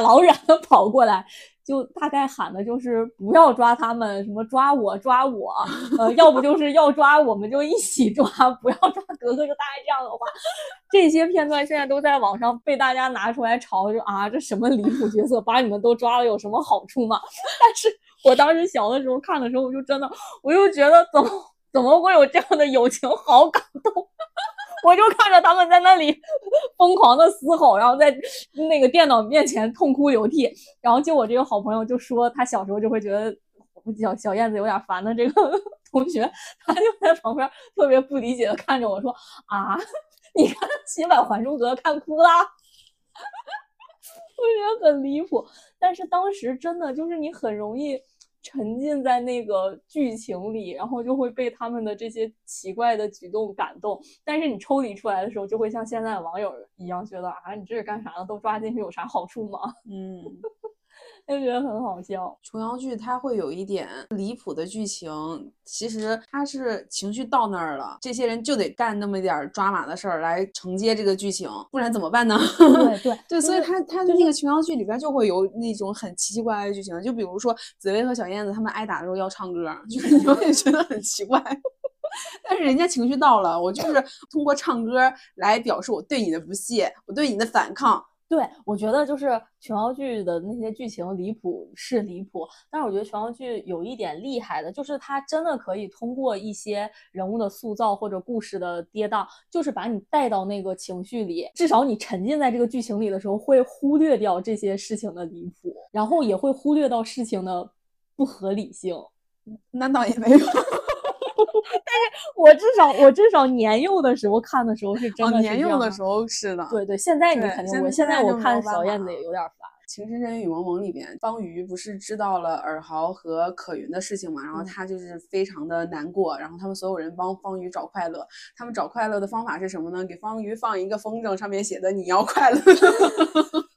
老远的跑过来。就大概喊的就是不要抓他们，什么抓我抓我，呃，要不就是要抓我们就一起抓，不要抓格格，就大概这样的话。这些片段现在都在网上被大家拿出来嘲，就啊，这什么离谱角色，把你们都抓了有什么好处吗？但是我当时小的时候看的时候，我就真的，我就觉得怎么怎么会有这样的友情，好感动。我就看着他们在那里 疯狂的嘶吼，然后在那个电脑面前痛哭流涕。然后就我这个好朋友就说，他小时候就会觉得小小燕子有点烦的这个 同学，他就在旁边特别不理解的看着我说：“啊，你看新版《还珠格格》看哭了？” 我觉得很离谱，但是当时真的就是你很容易。沉浸在那个剧情里，然后就会被他们的这些奇怪的举动感动。但是你抽离出来的时候，就会像现在的网友一样觉得啊，你这是干啥呢？都抓进去有啥好处吗？嗯。就觉得很好笑。琼瑶剧它会有一点离谱的剧情，其实它是情绪到那儿了，这些人就得干那么一点抓马的事儿来承接这个剧情，不然怎么办呢？对对对，所以它它的那个琼瑶剧里边就会有那种很奇奇怪怪的剧情，就比如说紫薇和小燕子他们挨打的时候要唱歌，就是你会觉得很奇怪，但是人家情绪到了，我就是通过唱歌来表示我对你的不屑，我对你的反抗。对，我觉得就是琼瑶剧的那些剧情离谱是离谱，但是我觉得琼瑶剧有一点厉害的，就是它真的可以通过一些人物的塑造或者故事的跌宕，就是把你带到那个情绪里，至少你沉浸在这个剧情里的时候，会忽略掉这些事情的离谱，然后也会忽略到事情的不合理性。那倒也没有。但是我至少我至少年幼的时候看的时候是真的年幼的时候是的，对对，现在你肯定我现在我看小燕子也有点烦。《情深深雨蒙蒙》里边，方瑜不是知道了尔豪和可云的事情嘛，然后他就是非常的难过，然后他们所有人帮方瑜找快乐，他们找快乐的方法是什么呢？给方瑜放一个风筝，上面写的你要快乐。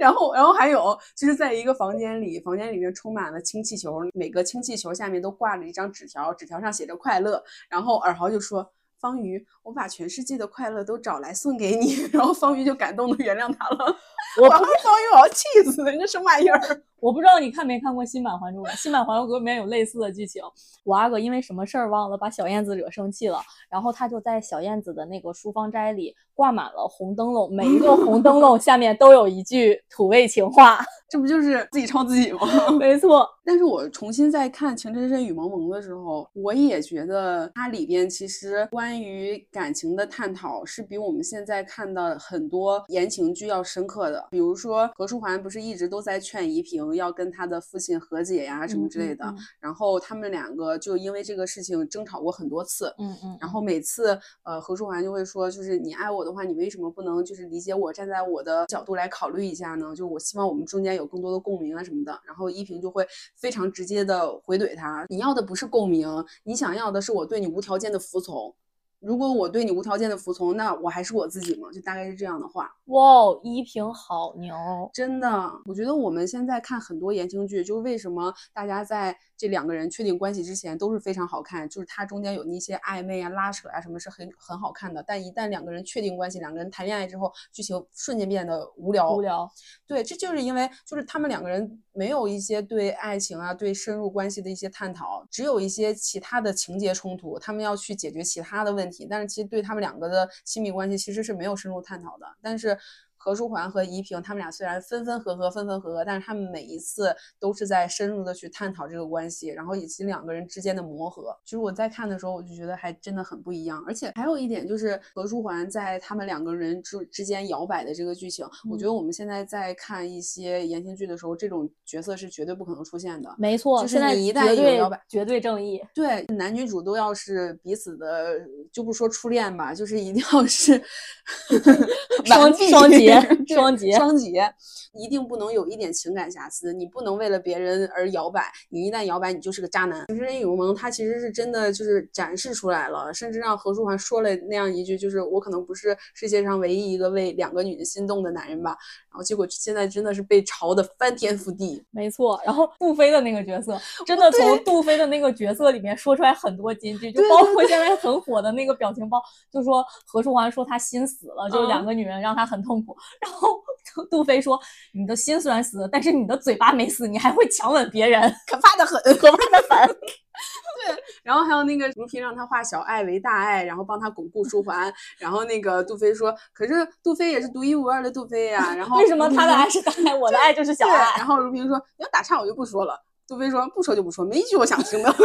然后，然后还有就是在一个房间里，房间里面充满了氢气球，每个氢气球下面都挂着一张纸条，纸条上写着快乐。然后尔豪就说：“方瑜，我把全世界的快乐都找来送给你。”然后方瑜就感动的原谅他了。我方瑜，我要气死了，你这什么玩意儿？我不知道你看没看过新版《还珠格格》，新版《还珠格格》里面有类似的剧情。五阿哥因为什么事儿忘了把小燕子惹生气了，然后他就在小燕子的那个书房斋里挂满了红灯笼，每一个红灯笼下面都有一句土味情话，这不就是自己抄自己吗？没错。但是我重新再看《情深深雨蒙蒙》的时候，我也觉得它里边其实关于感情的探讨是比我们现在看的很多言情剧要深刻的。比如说何书桓不是一直都在劝怡萍。要跟他的父亲和解呀，什么之类的。然后他们两个就因为这个事情争吵过很多次。嗯嗯。然后每次，呃，何书桓就会说，就是你爱我的话，你为什么不能就是理解我，站在我的角度来考虑一下呢？就我希望我们中间有更多的共鸣啊什么的。然后依萍就会非常直接的回怼他：你要的不是共鸣，你想要的是我对你无条件的服从。如果我对你无条件的服从，那我还是我自己吗？就大概是这样的话。哇，依萍好牛，真的。我觉得我们现在看很多言情剧，就是为什么大家在。这两个人确定关系之前都是非常好看，就是他中间有那些暧昧啊、拉扯啊，什么是很很好看的。但一旦两个人确定关系，两个人谈恋爱之后，剧情瞬间变得无聊。无聊。对，这就是因为就是他们两个人没有一些对爱情啊、对深入关系的一些探讨，只有一些其他的情节冲突，他们要去解决其他的问题。但是其实对他们两个的亲密关系其实是没有深入探讨的。但是。何书桓和怡萍，他们俩虽然分分合合，分分合合，但是他们每一次都是在深入的去探讨这个关系，然后以及两个人之间的磨合。其实我在看的时候，我就觉得还真的很不一样。而且还有一点就是，何书桓在他们两个人之之间摇摆的这个剧情，我觉得我们现在在看一些言情剧的时候，这种角色是绝对不可能出现的。没错，就是你一旦有摇摆，绝对正义。对，男女主都要是彼此的，就不说初恋吧，就是一定要是 双双节。双节，双节，一定不能有一点情感瑕疵。你不能为了别人而摇摆，你一旦摇摆，你就是个渣男。情深雨蒙，他其实是真的就是展示出来了，甚至让何书桓说了那样一句，就是我可能不是世界上唯一一个为两个女人心动的男人吧。然后结果现在真的是被嘲的翻天覆地。没错，然后杜飞的那个角色，真的从杜飞的那个角色里面说出来很多金句，就包括现在很火的那个表情包，就说何书桓说他心死了，就两个女人让他很痛苦，然后。杜杜飞说：“你的心虽然死了，但是你的嘴巴没死，你还会强吻别人，可怕的很，可怕的很。对，然后还有那个如萍让他化小爱为大爱，然后帮他巩固书桓。然后那个杜飞说：可是杜飞也是独一无二的杜飞呀。然后为什么他的爱是大爱，我的爱就是小爱？然后如萍说：你要打岔我就不说了。杜飞说：不说就不说，没一句我想听的。”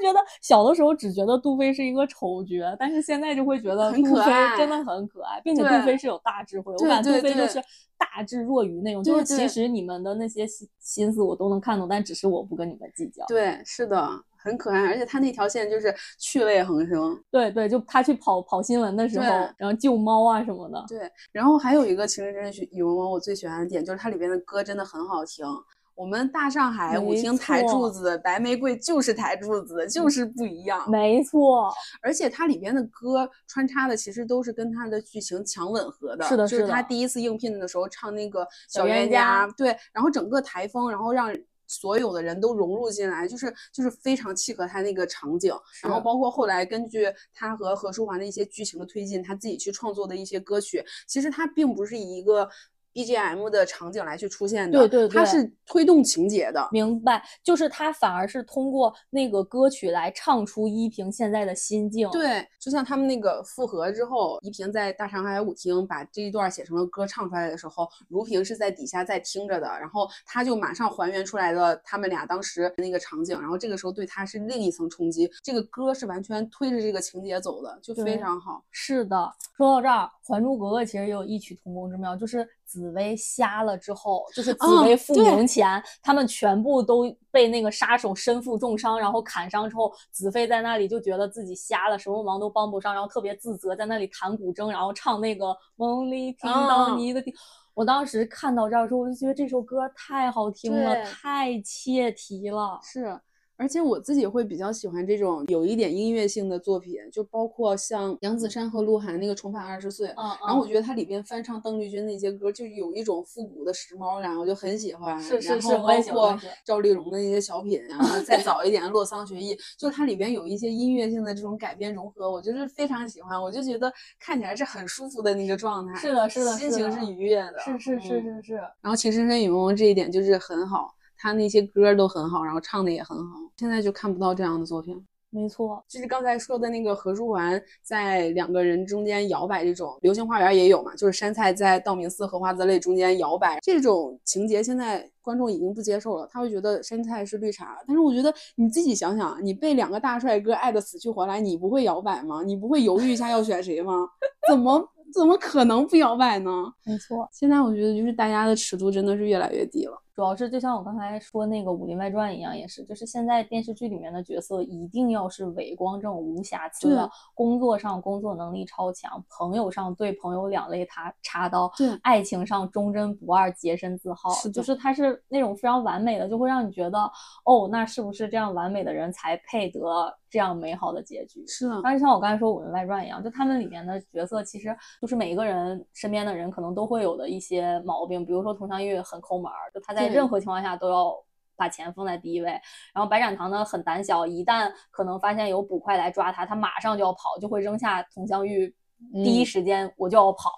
觉得小的时候只觉得杜飞是一个丑角，但是现在就会觉得杜飞真的很可爱，并且杜飞是有大智慧。我感觉杜飞就是大智若愚那种，就是其实你们的那些心心思我都能看懂，但只是我不跟你们计较。对，是的。很可爱，而且他那条线就是趣味横生。对对，就他去跑跑新闻的时候，然后救猫啊什么的。对，然后还有一个《情深深雨蒙蒙》，我最喜欢的点就是它里边的歌真的很好听。我们大上海五星台柱子白玫瑰就是台柱子，就是不一样。没错，而且它里边的歌穿插的其实都是跟它的剧情强吻合的。是的，是他第一次应聘的时候唱那个小冤家，对，然后整个台风，然后让所有的人都融入进来，就是就是非常契合他那个场景。然后包括后来根据他和何书桓的一些剧情的推进，他自己去创作的一些歌曲，其实他并不是以一个。BGM 的场景来去出现的，对对对，它是推动情节的。明白，就是它反而是通过那个歌曲来唱出依萍现在的心境。对，就像他们那个复合之后，依萍在大上海舞厅把这一段写成了歌唱出来的时候，如萍是在底下在听着的，然后他就马上还原出来了他们俩当时那个场景，然后这个时候对他是另一层冲击。这个歌是完全推着这个情节走的，就非常好。是的，说到这儿，《还珠格格》其实也有异曲同工之妙，就是。紫薇瞎了之后，就是紫薇复明前，他们全部都被那个杀手身负重伤，然后砍伤之后，子妃在那里就觉得自己瞎了，什么忙都帮不上，然后特别自责，在那里弹古筝，然后唱那个梦里听到你的。我当时看到这儿的时候，我就觉得这首歌太好听了，太切题了。是。而且我自己会比较喜欢这种有一点音乐性的作品，就包括像杨子姗和鹿晗那个《重返二十岁》，然后我觉得它里边翻唱邓丽君那些歌，就有一种复古的时髦感，我就很喜欢。是是是，包括赵丽蓉的那些小品，然后再早一点《洛桑学艺》，就是它里边有一些音乐性的这种改编融合，我就是非常喜欢。我就觉得看起来是很舒服的那个状态。是的，是的，心情是愉悦的。是是是是是。然后《情深深雨蒙蒙》这一点就是很好。他那些歌都很好，然后唱的也很好，现在就看不到这样的作品。没错，就是刚才说的那个何书桓在两个人中间摇摆这种，《流星花园》也有嘛，就是山菜在道明寺和花泽类中间摇摆这种情节，现在观众已经不接受了，他会觉得山菜是绿茶。但是我觉得你自己想想，你被两个大帅哥爱的死去活来，你不会摇摆吗？你不会犹豫一下要选谁吗？怎么怎么可能不摇摆呢？没错，现在我觉得就是大家的尺度真的是越来越低了。主要是就像我刚才说那个《武林外传》一样，也是，就是现在电视剧里面的角色一定要是伟光正无瑕疵的，工作上工作能力超强，朋友上对朋友两肋插插刀，对，爱情上忠贞不二，洁身自好，就是他是那种非常完美的，就会让你觉得，哦，那是不是这样完美的人才配得这样美好的结局？是啊，但是像我刚才说《武林外传》一样，就他们里面的角色，其实就是每一个人身边的人可能都会有的一些毛病，比如说佟湘玉很抠门，就他在。任何情况下都要把钱放在第一位，然后白展堂呢很胆小，一旦可能发现有捕快来抓他，他马上就要跑，就会扔下佟湘玉，第一时间我就要跑。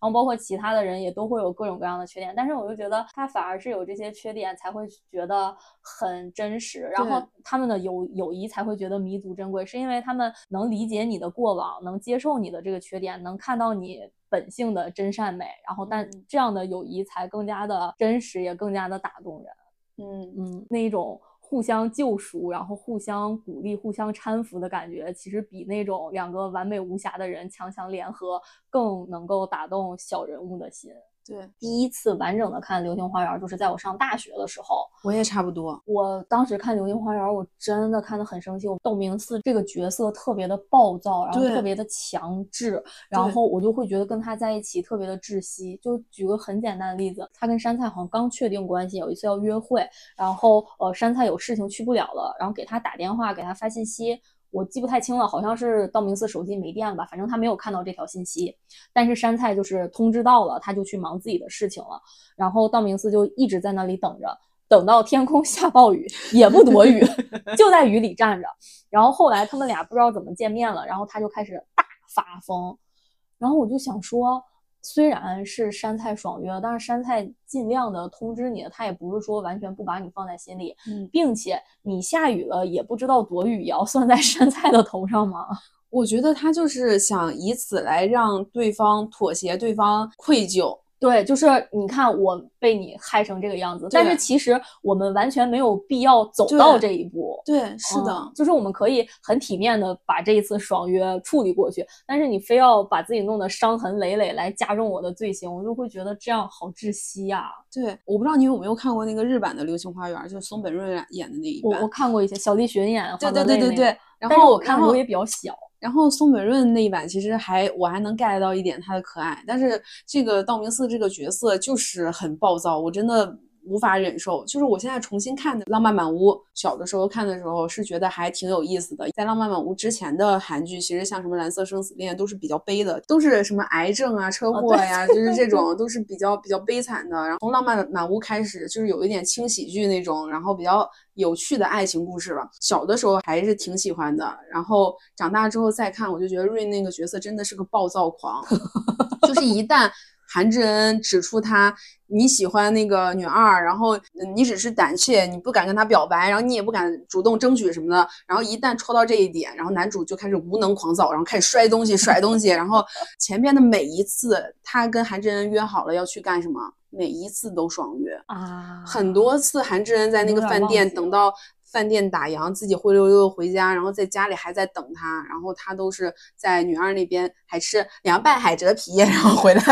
然后包括其他的人也都会有各种各样的缺点，但是我就觉得他反而是有这些缺点才会觉得很真实，然后他们的友友谊才会觉得弥足珍贵，是因为他们能理解你的过往，能接受你的这个缺点，能看到你。本性的真善美，然后但这样的友谊才更加的真实，也更加的打动人。嗯嗯，那一种互相救赎，然后互相鼓励、互相搀扶的感觉，其实比那种两个完美无瑕的人强强联合更能够打动小人物的心。对，第一次完整的看《流星花园》就是在我上大学的时候。我也差不多。我当时看《流星花园》，我真的看得很生气。我道明寺这个角色特别的暴躁，然后特别的强制，然后我就会觉得跟他在一起特别的窒息。就举个很简单的例子，他跟山菜好像刚确定关系，有一次要约会，然后呃山菜有事情去不了了，然后给他打电话，给他发信息。我记不太清了，好像是道明寺手机没电了吧，反正他没有看到这条信息。但是山菜就是通知到了，他就去忙自己的事情了。然后道明寺就一直在那里等着，等到天空 下暴雨也不躲雨，就在雨里站着。然后后来他们俩不知道怎么见面了，然后他就开始大发疯。然后我就想说。虽然是山菜爽约，但是山菜尽量的通知你，他也不是说完全不把你放在心里，并且你下雨了也不知道躲雨，也要算在山菜的头上吗？我觉得他就是想以此来让对方妥协，对方愧疚，对，就是你看我被你害成这个样子，但是其实我们完全没有必要走到这一步。对，是的，就是我们可以很体面的把这一次爽约处理过去，但是你非要把自己弄得伤痕累累来加重我的罪行，我就会觉得这样好窒息呀。对，我不知道你有没有看过那个日版的《流星花园》，就是松本润演的那一版。我我看过一些，小栗旬演。对对对对对。然后我看的时候也比较小。然后松本润那一版其实还我还能 get 到一点他的可爱，但是这个道明寺这个角色就是很暴躁，我真的。无法忍受，就是我现在重新看的《浪漫满屋》，小的时候看的时候是觉得还挺有意思的。在《浪漫满屋》之前的韩剧，其实像什么《蓝色生死恋》都是比较悲的，都是什么癌症啊、车祸呀，就是这 种都是比较比较悲惨的。然后从《浪漫满屋》开始，就是有一点轻喜剧那种，然后比较有趣的爱情故事了。小的时候还是挺喜欢的，然后长大之后再看，我就觉得瑞那个角色真的是个暴躁狂，就是一旦。韩志恩指出他你喜欢那个女二，然后你只是胆怯，你不敢跟她表白，然后你也不敢主动争取什么的。然后一旦戳到这一点，然后男主就开始无能狂躁，然后开始摔东西、甩东西。然后前边的每一次他跟韩志恩约好了要去干什么，每一次都爽约啊，很多次韩志恩在那个饭店等到。饭店打烊，自己灰溜溜的回家，然后在家里还在等他，然后他都是在女二那边还吃凉拌海蜇皮，然后回来，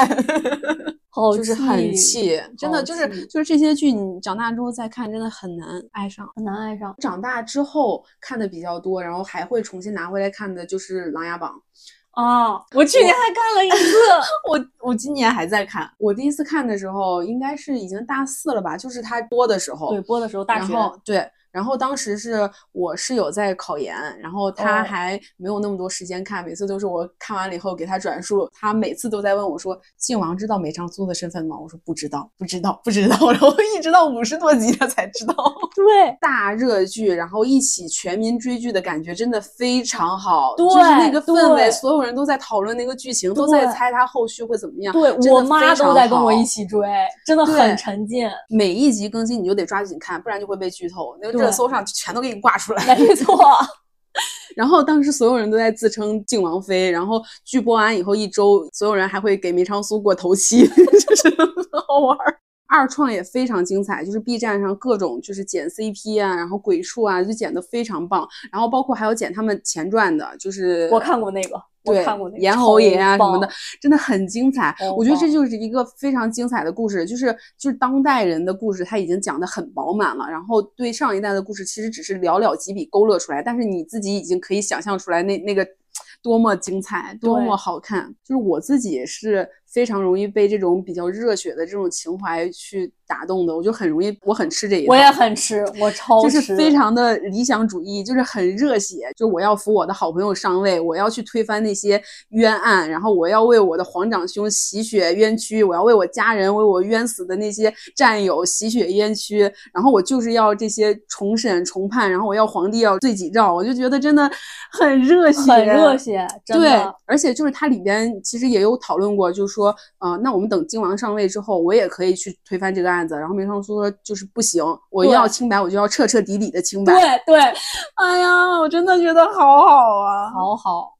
就是很气，真的就是就是这些剧，你长大之后再看，真的很难爱上，很难爱上。长大之后看的比较多，然后还会重新拿回来看的，就是《琅琊榜》哦，我去年还看了一次，我我今年还在看。我第一次看的时候，应该是已经大四了吧，就是他播的时候，对，播的时候大学，对。然后当时是我室友在考研，然后他还没有那么多时间看，每次都是我看完了以后给他转述，他每次都在问我说：“靖王知道梅长苏的身份吗？”我说：“不知道，不知道，不知道。”然后一直到五十多集他才知道。对，大热剧，然后一起全民追剧的感觉真的非常好，就是那个氛围，所有人都在讨论那个剧情，都在猜他后续会怎么样。对我妈都在跟我一起追，真的很沉浸。每一集更新你就得抓紧看，不然就会被剧透。那个热搜上全都。给你挂出来，没错。然后当时所有人都在自称靖王妃，然后剧播完以后一周，所有人还会给梅长苏过头七，就是很好玩。二创也非常精彩，就是 B 站上各种就是剪 CP 啊，然后鬼畜啊，就剪得非常棒。然后包括还有剪他们前传的，就是我看过那个。对，严侯爷啊什么的，真的很精彩。我觉得这就是一个非常精彩的故事，就是就是当代人的故事，他已经讲的很饱满了。然后对上一代的故事，其实只是寥寥几笔勾勒出来，但是你自己已经可以想象出来那那个多么精彩，多么好看。就是我自己是非常容易被这种比较热血的这种情怀去。打动的，我就很容易，我很吃这一套。我也很吃，我超就是非常的理想主义，就是很热血，就我要扶我的好朋友上位，我要去推翻那些冤案，然后我要为我的皇长兄洗血冤屈，我要为我家人为我冤死的那些战友洗血冤屈，然后我就是要这些重审重判，然后我要皇帝要罪己诏，我就觉得真的很热血，很热血，对，而且就是它里边其实也有讨论过，就是说，呃，那我们等靖王上位之后，我也可以去推翻这个案。案子，然后梅长苏说就是不行，我要清白，我就要彻彻底底的清白。对对，哎呀，我真的觉得好好啊，好好。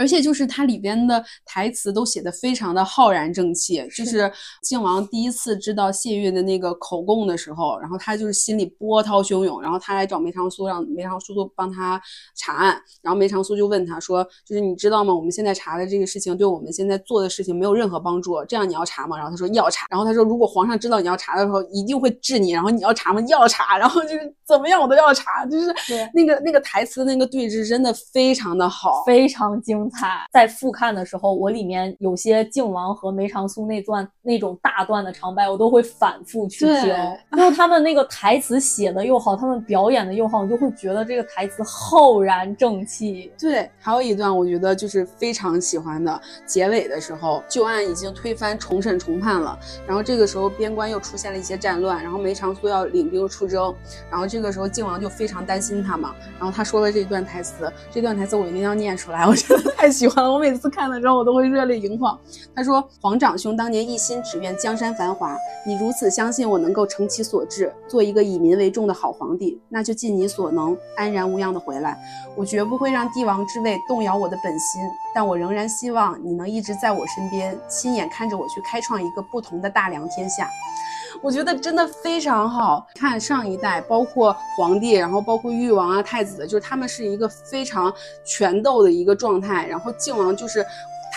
而且就是它里边的台词都写的非常的浩然正气，就是靖王第一次知道谢玉的那个口供的时候，然后他就是心里波涛汹涌，然后他来找梅长苏，让梅长苏帮他查案，然后梅长苏就问他说，就是你知道吗？我们现在查的这个事情对我们现在做的事情没有任何帮助，这样你要查吗？然后他说要查，然后他说如果皇上知道你要查的时候，一定会治你，然后你要查吗？要查，然后就是怎么样我都要查，就是那个那个台词那个对峙真的非常的好，非常精。精彩，在复看的时候，我里面有些靖王和梅长苏那段那种大段的长白，我都会反复去听，然后他们那个台词写的又好，他们表演的又好，我就会觉得这个台词浩然正气。对，还有一段我觉得就是非常喜欢的，结尾的时候，旧案已经推翻重审重判了，然后这个时候边关又出现了一些战乱，然后梅长苏要领兵出征，然后这个时候靖王就非常担心他嘛，然后他说了这段台词，这段台词我一定要念出来，我觉得。太喜欢了，我每次看的时候我都会热泪盈眶。他说：“皇长兄当年一心只愿江山繁华，你如此相信我能够成其所志，做一个以民为重的好皇帝，那就尽你所能，安然无恙的回来。我绝不会让帝王之位动摇我的本心，但我仍然希望你能一直在我身边，亲眼看着我去开创一个不同的大梁天下。”我觉得真的非常好看。上一代包括皇帝，然后包括誉王啊、太子，就是他们是一个非常权斗的一个状态。然后靖王就是。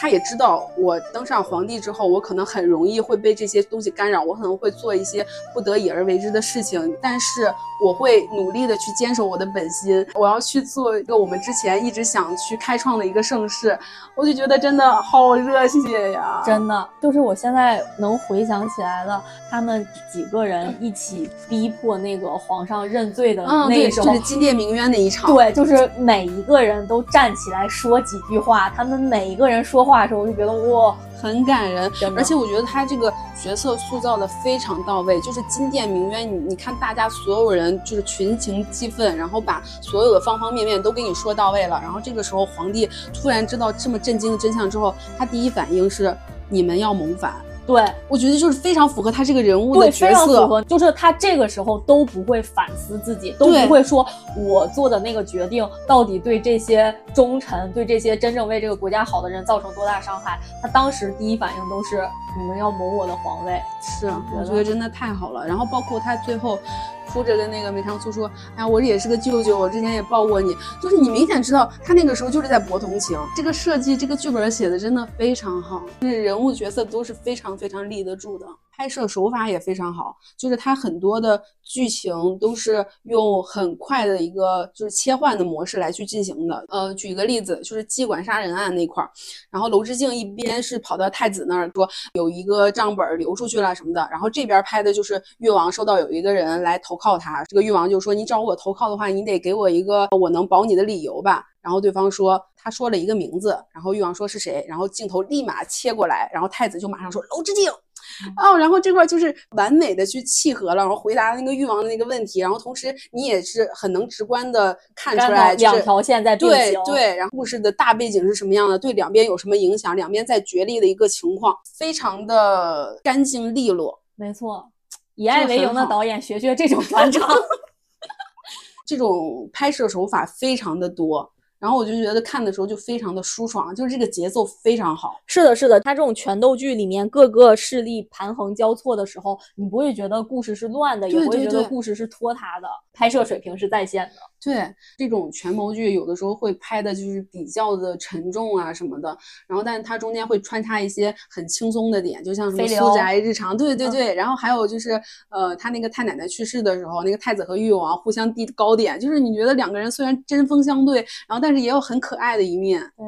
他也知道我登上皇帝之后，我可能很容易会被这些东西干扰，我可能会做一些不得已而为之的事情，但是我会努力的去坚守我的本心，我要去做一个我们之前一直想去开创的一个盛世，我就觉得真的好热血呀！真的，就是我现在能回想起来的，他们几个人一起逼迫那个皇上认罪的那时候，就是金殿鸣冤那一场，对，就是每一个人都站起来说几句话，他们每一个人说。话的时候，我就觉得哇，很感人，而且我觉得他这个角色塑造的非常到位。就是金殿鸣冤，你你看大家所有人就是群情激愤，然后把所有的方方面面都给你说到位了。然后这个时候皇帝突然知道这么震惊的真相之后，他第一反应是你们要谋反。对，我觉得就是非常符合他这个人物的角色，就是他这个时候都不会反思自己，都不会说我做的那个决定到底对这些忠臣、对这些真正为这个国家好的人造成多大伤害。他当时第一反应都是你们要谋我的皇位，是，我觉得真的太好了。然后包括他最后。哭着跟那个梅长苏说：“哎呀，我也是个舅舅，我之前也抱过你。就是你明显知道，他那个时候就是在博同情。这个设计，这个剧本写的真的非常好，就是人物角色都是非常非常立得住的。”拍摄手法也非常好，就是它很多的剧情都是用很快的一个就是切换的模式来去进行的。呃，举一个例子，就是妓馆杀人案那块儿，然后娄之敬一边是跑到太子那儿说有一个账本流出去了什么的，然后这边拍的就是誉王收到有一个人来投靠他，这个誉王就说你找我投靠的话，你得给我一个我能保你的理由吧。然后对方说他说了一个名字，然后誉王说是谁，然后镜头立马切过来，然后太子就马上说娄之敬。哦，然后这块就是完美的去契合了，然后回答那个欲望的那个问题，然后同时你也是很能直观的看出来两条线在。对对，然后故事的大背景是什么样的，对两边有什么影响，两边在角力的一个情况，非常的干净利落。没错，以爱为营的导演学学这种转场，这种拍摄手法非常的多。然后我就觉得看的时候就非常的舒爽，就是这个节奏非常好。是的，是的，它这种权斗剧里面各个势力盘横交错的时候，你不会觉得故事是乱的，也不会觉得故事是拖沓的，拍摄水平是在线的。对，这种权谋剧有的时候会拍的就是比较的沉重啊什么的，然后但是它中间会穿插一些很轻松的点，就像什么苏宅日常，对对对。然后还有就是，呃，他那个太奶奶去世的时候，那个太子和誉王互相递糕点，就是你觉得两个人虽然针锋相对，然后但是也有很可爱的一面。对。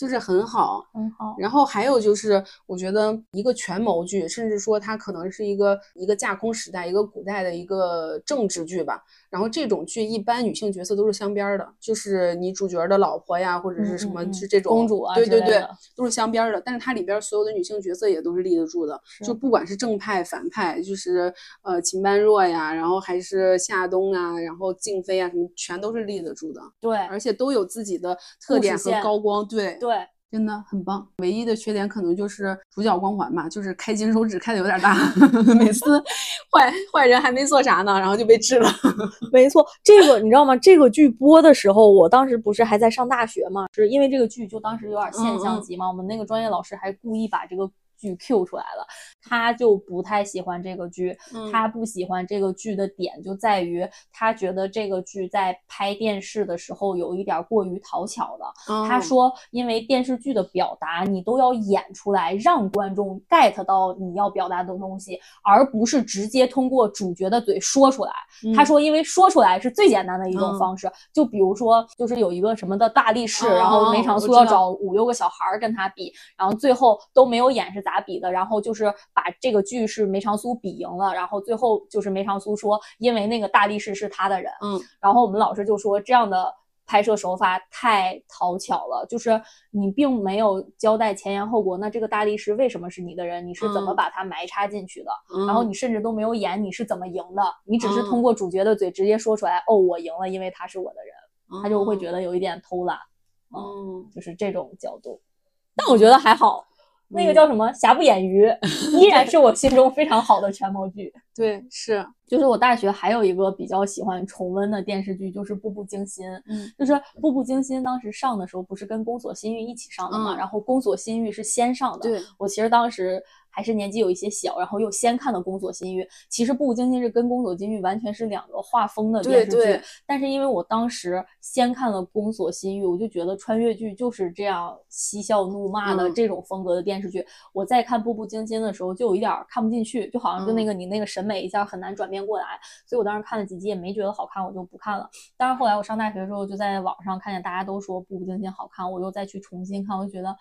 就是很好，很好。然后还有就是，我觉得一个权谋剧，甚至说它可能是一个一个架空时代、一个古代的一个政治剧吧。然后这种剧一般女性角色都是镶边的，就是你主角的老婆呀，或者是什么，是这种公主啊，对对对，都是镶边的。但是它里边所有的女性角色也都是立得住的，就不管是正派反派，就是呃秦般若呀，然后还是夏冬啊，然后静妃啊，什么全都是立得住的。对，而且都有自己的特点和高光。对对。真的很棒，唯一的缺点可能就是主角光环吧，就是开金手指开的有点大，每次 坏坏人还没做啥呢，然后就被治了。没错，这个你知道吗？这个剧播的时候，我当时不是还在上大学嘛，是因为这个剧就当时有点现象级嘛，我们那个专业老师还故意把这个。剧 Q 出来了，他就不太喜欢这个剧。他不喜欢这个剧的点就在于，他觉得这个剧在拍电视的时候有一点过于讨巧了。他说，因为电视剧的表达你都要演出来，让观众 get 到你要表达的东西，而不是直接通过主角的嘴说出来。他说，因为说出来是最简单的一种方式。就比如说，就是有一个什么的大力士，然后梅长苏要找五六个小孩跟他比，然后最后都没有演是咋。打比的，然后就是把这个剧是梅长苏比赢了，然后最后就是梅长苏说，因为那个大力士是他的人，嗯，然后我们老师就说这样的拍摄手法太讨巧了，就是你并没有交代前因后果，那这个大力士为什么是你的人？你是怎么把他埋插进去的？然后你甚至都没有演你是怎么赢的，你只是通过主角的嘴直接说出来，哦，我赢了，因为他是我的人，他就会觉得有一点偷懒。嗯，就是这种角度。但我觉得还好，那个叫什么《瑕不掩瑜 》，依然是我心中非常好的权谋剧。对，是，就是我大学还有一个比较喜欢重温的电视剧，就是《步步惊心》。嗯，就是《步步惊心》当时上的时候，不是跟《宫锁心玉》一起上的嘛？然后《宫锁心玉》是先上的。对，我其实当时。还是年纪有一些小，然后又先看的《宫锁心玉》，其实《步步惊心》是跟《宫锁心玉》完全是两个画风的电视剧。但是因为我当时先看了《宫锁心玉》，我就觉得穿越剧就是这样嬉笑怒骂的这种风格的电视剧。我再看《步步惊心》的时候，就有一点看不进去，就好像就那个你那个审美一下很难转变过来。所以我当时看了几集也没觉得好看，我就不看了。但是后来我上大学的时候，就在网上看见大家都说《步步惊心》好看，我又再去重新看，我就觉得。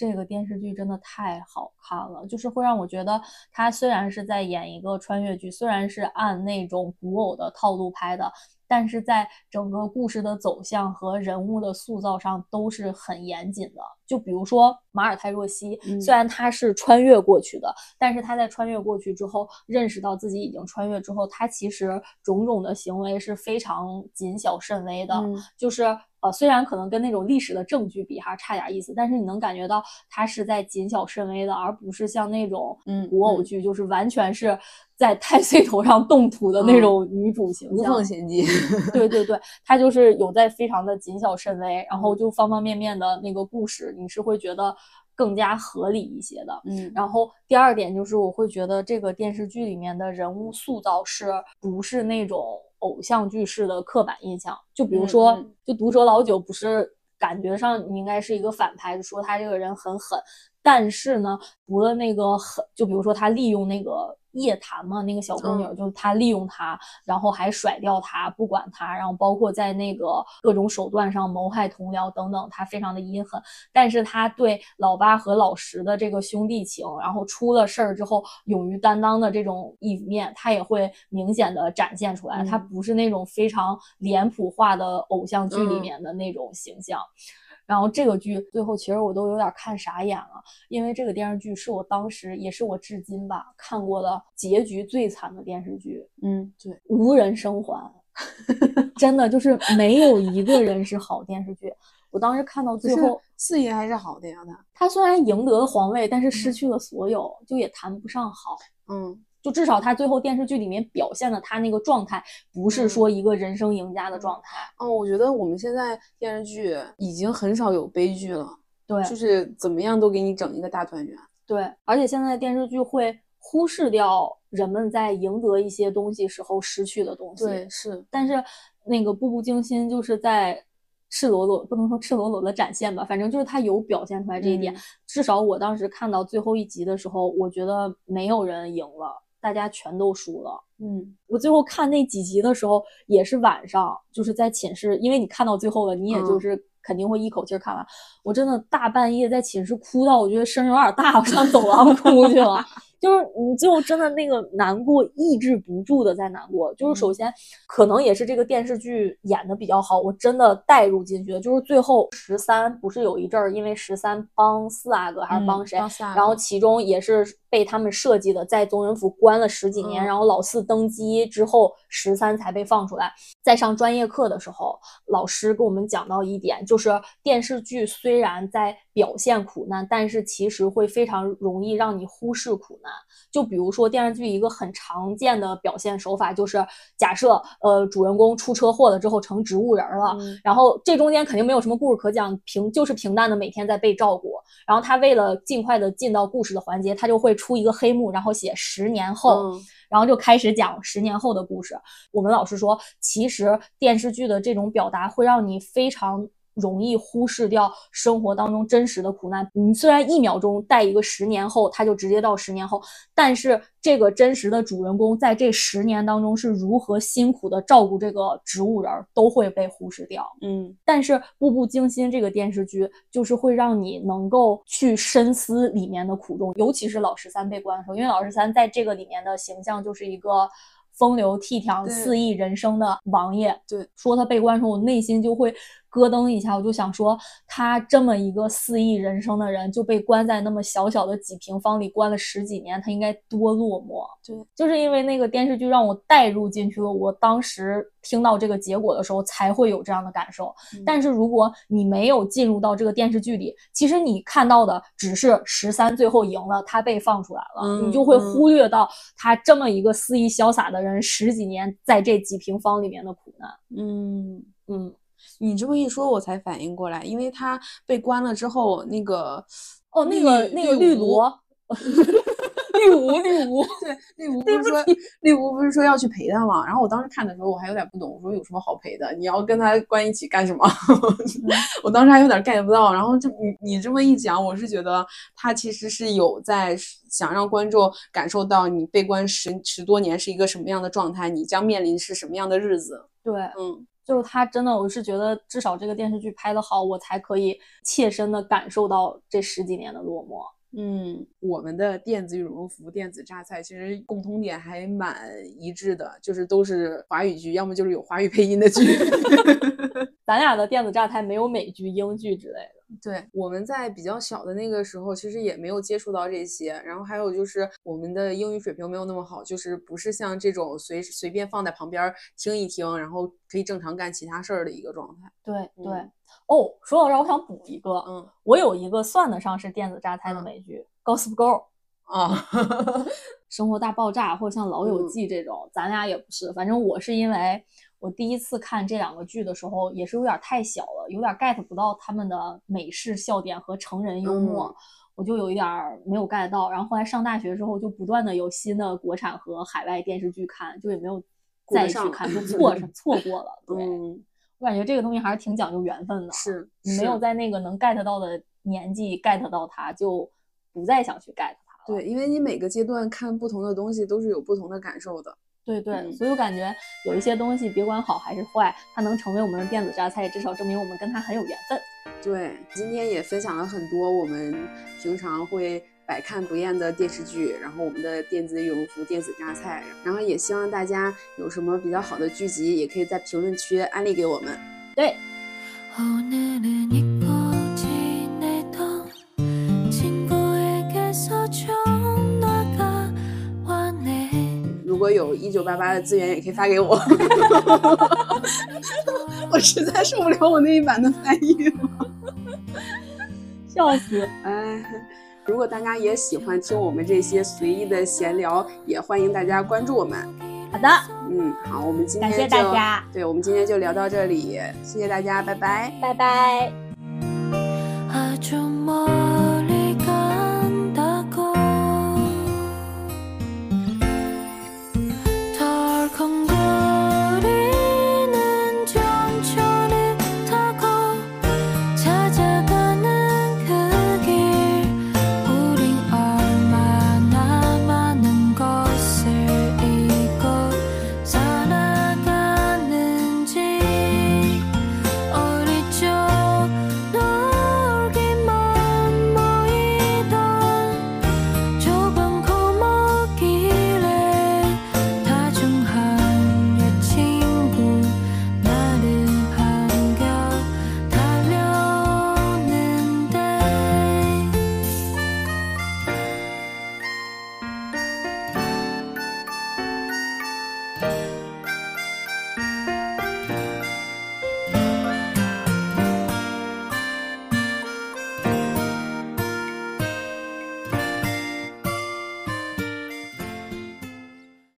这个电视剧真的太好看了，就是会让我觉得，它虽然是在演一个穿越剧，虽然是按那种古偶的套路拍的，但是在整个故事的走向和人物的塑造上都是很严谨的。就比如说马尔泰若曦，虽然他是穿越过去的，但是他在穿越过去之后，认识到自己已经穿越之后，他其实种种的行为是非常谨小慎微的，就是。呃，虽然可能跟那种历史的证据比还差点意思，但是你能感觉到她是在谨小慎微的，而不是像那种嗯古偶剧，就是完全是在太岁头上动土的那种女主形象。无缝衔接。对对对，她就是有在非常的谨小慎微，然后就方方面面的那个故事，你是会觉得更加合理一些的。嗯，然后第二点就是我会觉得这个电视剧里面的人物塑造是不是那种。偶像剧式的刻板印象，就比如说，就毒舌老九不是感觉上你应该是一个反派，说他这个人很狠，但是呢，除了那个狠，就比如说他利用那个。夜谈嘛，那个小宫女就是他利用他，然后还甩掉他，不管他，然后包括在那个各种手段上谋害同僚等等，他非常的阴狠。但是他对老八和老十的这个兄弟情，然后出了事儿之后勇于担当的这种一面，他也会明显的展现出来。他不是那种非常脸谱化的偶像剧里面的那种形象。然后这个剧最后其实我都有点看傻眼了，因为这个电视剧是我当时也是我至今吧看过的结局最惨的电视剧。嗯，对，无人生还，真的就是没有一个人是好电视剧。我当时看到最后，四爷还是好的呀，他他虽然赢得了皇位，但是失去了所有，就也谈不上好。嗯。就至少他最后电视剧里面表现的他那个状态，不是说一个人生赢家的状态。哦，我觉得我们现在电视剧已经很少有悲剧了。对，就是怎么样都给你整一个大团圆。对，而且现在电视剧会忽视掉人们在赢得一些东西时候失去的东西。对，是。但是那个《步步惊心》就是在赤裸裸，不能说赤裸裸的展现吧，反正就是他有表现出来这一点。至少我当时看到最后一集的时候，我觉得没有人赢了。大家全都输了。嗯，我最后看那几集的时候，也是晚上，就是在寝室，因为你看到最后了，你也就是肯定会一口气看完。我真的大半夜在寝室哭到，我觉得声有点大，我上走廊哭去了。就是你最后真的那个难过抑制不住的在难过，就是首先可能也是这个电视剧演的比较好，我真的带入进去了。就是最后十三不是有一阵儿因为十三帮四阿哥还是帮谁，然后其中也是被他们设计的，在宗人府关了十几年，然后老四登基之后十三才被放出来。在上专业课的时候，老师给我们讲到一点，就是电视剧虽然在表现苦难，但是其实会非常容易让你忽视苦难。就比如说电视剧一个很常见的表现手法，就是假设呃主人公出车祸了之后成植物人了，然后这中间肯定没有什么故事可讲，平就是平淡的每天在被照顾。然后他为了尽快的进到故事的环节，他就会出一个黑幕，然后写十年后，然后就开始讲十年后的故事。我们老师说，其实电视剧的这种表达会让你非常。容易忽视掉生活当中真实的苦难。你虽然一秒钟带一个十年后，他就直接到十年后，但是这个真实的主人公在这十年当中是如何辛苦的照顾这个植物人，都会被忽视掉。嗯，但是《步步惊心》这个电视剧就是会让你能够去深思里面的苦衷，尤其是老十三被关的时候，因为老十三在这个里面的形象就是一个。风流倜傥、肆意人生的王爷，对，说他被关的时候，我内心就会咯噔一下，我就想说，他这么一个肆意人生的人，就被关在那么小小的几平方里关了十几年，他应该多落寞。对，就是因为那个电视剧让我带入进去了，我当时听到这个结果的时候才会有这样的感受。但是如果你没有进入到这个电视剧里，其实你看到的只是十三最后赢了，他被放出来了，你就会忽略到他这么一个肆意潇洒的人十几年在这几平方里面的苦难。嗯嗯。你这么一说，我才反应过来，因为他被关了之后，那个哦，那个那个绿萝，绿芜绿芜，对，绿芜不是说绿芜不是说要去陪他吗？然后我当时看的时候，我还有点不懂，我说有什么好陪的？你要跟他关一起干什么？我当时还有点 get 不到。然后就你你这么一讲，我是觉得他其实是有在想让观众感受到你被关十十多年是一个什么样的状态，你将面临是什么样的日子。对，嗯。就是他真的，我是觉得至少这个电视剧拍得好，我才可以切身的感受到这十几年的落寞。嗯，我们的电子羽绒服、电子榨菜其实共通点还蛮一致的，就是都是华语剧，要么就是有华语配音的剧。咱俩的电子榨菜没有美剧、英剧之类的。对，我们在比较小的那个时候，其实也没有接触到这些。然后还有就是我们的英语水平没有那么好，就是不是像这种随随便放在旁边听一听，然后可以正常干其他事儿的一个状态。对对。哦，说到这儿，我想补一个，嗯，我有一个算得上是电子榨菜的美剧《Gossip Girl》啊，生活大爆炸或者像《老友记》这种，咱俩也不是。反正我是因为。我第一次看这两个剧的时候，也是有点太小了，有点 get 不到他们的美式笑点和成人幽默，我就有一点没有 get 到。然后后来上大学之后，就不断的有新的国产和海外电视剧看，就也没有再去看，就错 错过了。对，我感觉这个东西还是挺讲究缘分的，是你没有在那个能 get 到的年纪 get 到它，就不再想去 get 它了。对，因为你每个阶段看不同的东西都是有不同的感受的。对对，所以我感觉有一些东西，别管好还是坏，它能成为我们的电子榨菜，至少证明我们跟它很有缘分。对，今天也分享了很多我们平常会百看不厌的电视剧，然后我们的电子羽绒服、电子榨菜，然后也希望大家有什么比较好的剧集，也可以在评论区安利给我们。对。果有一九八八的资源，也可以发给我。我实在受不了我那一版的翻译了，笑死！哎，如果大家也喜欢听我们这些随意的闲聊，也欢迎大家关注我们。好的，嗯，好，我们今天感谢大家。对，我们今天就聊到这里，谢谢大家，拜拜，拜拜。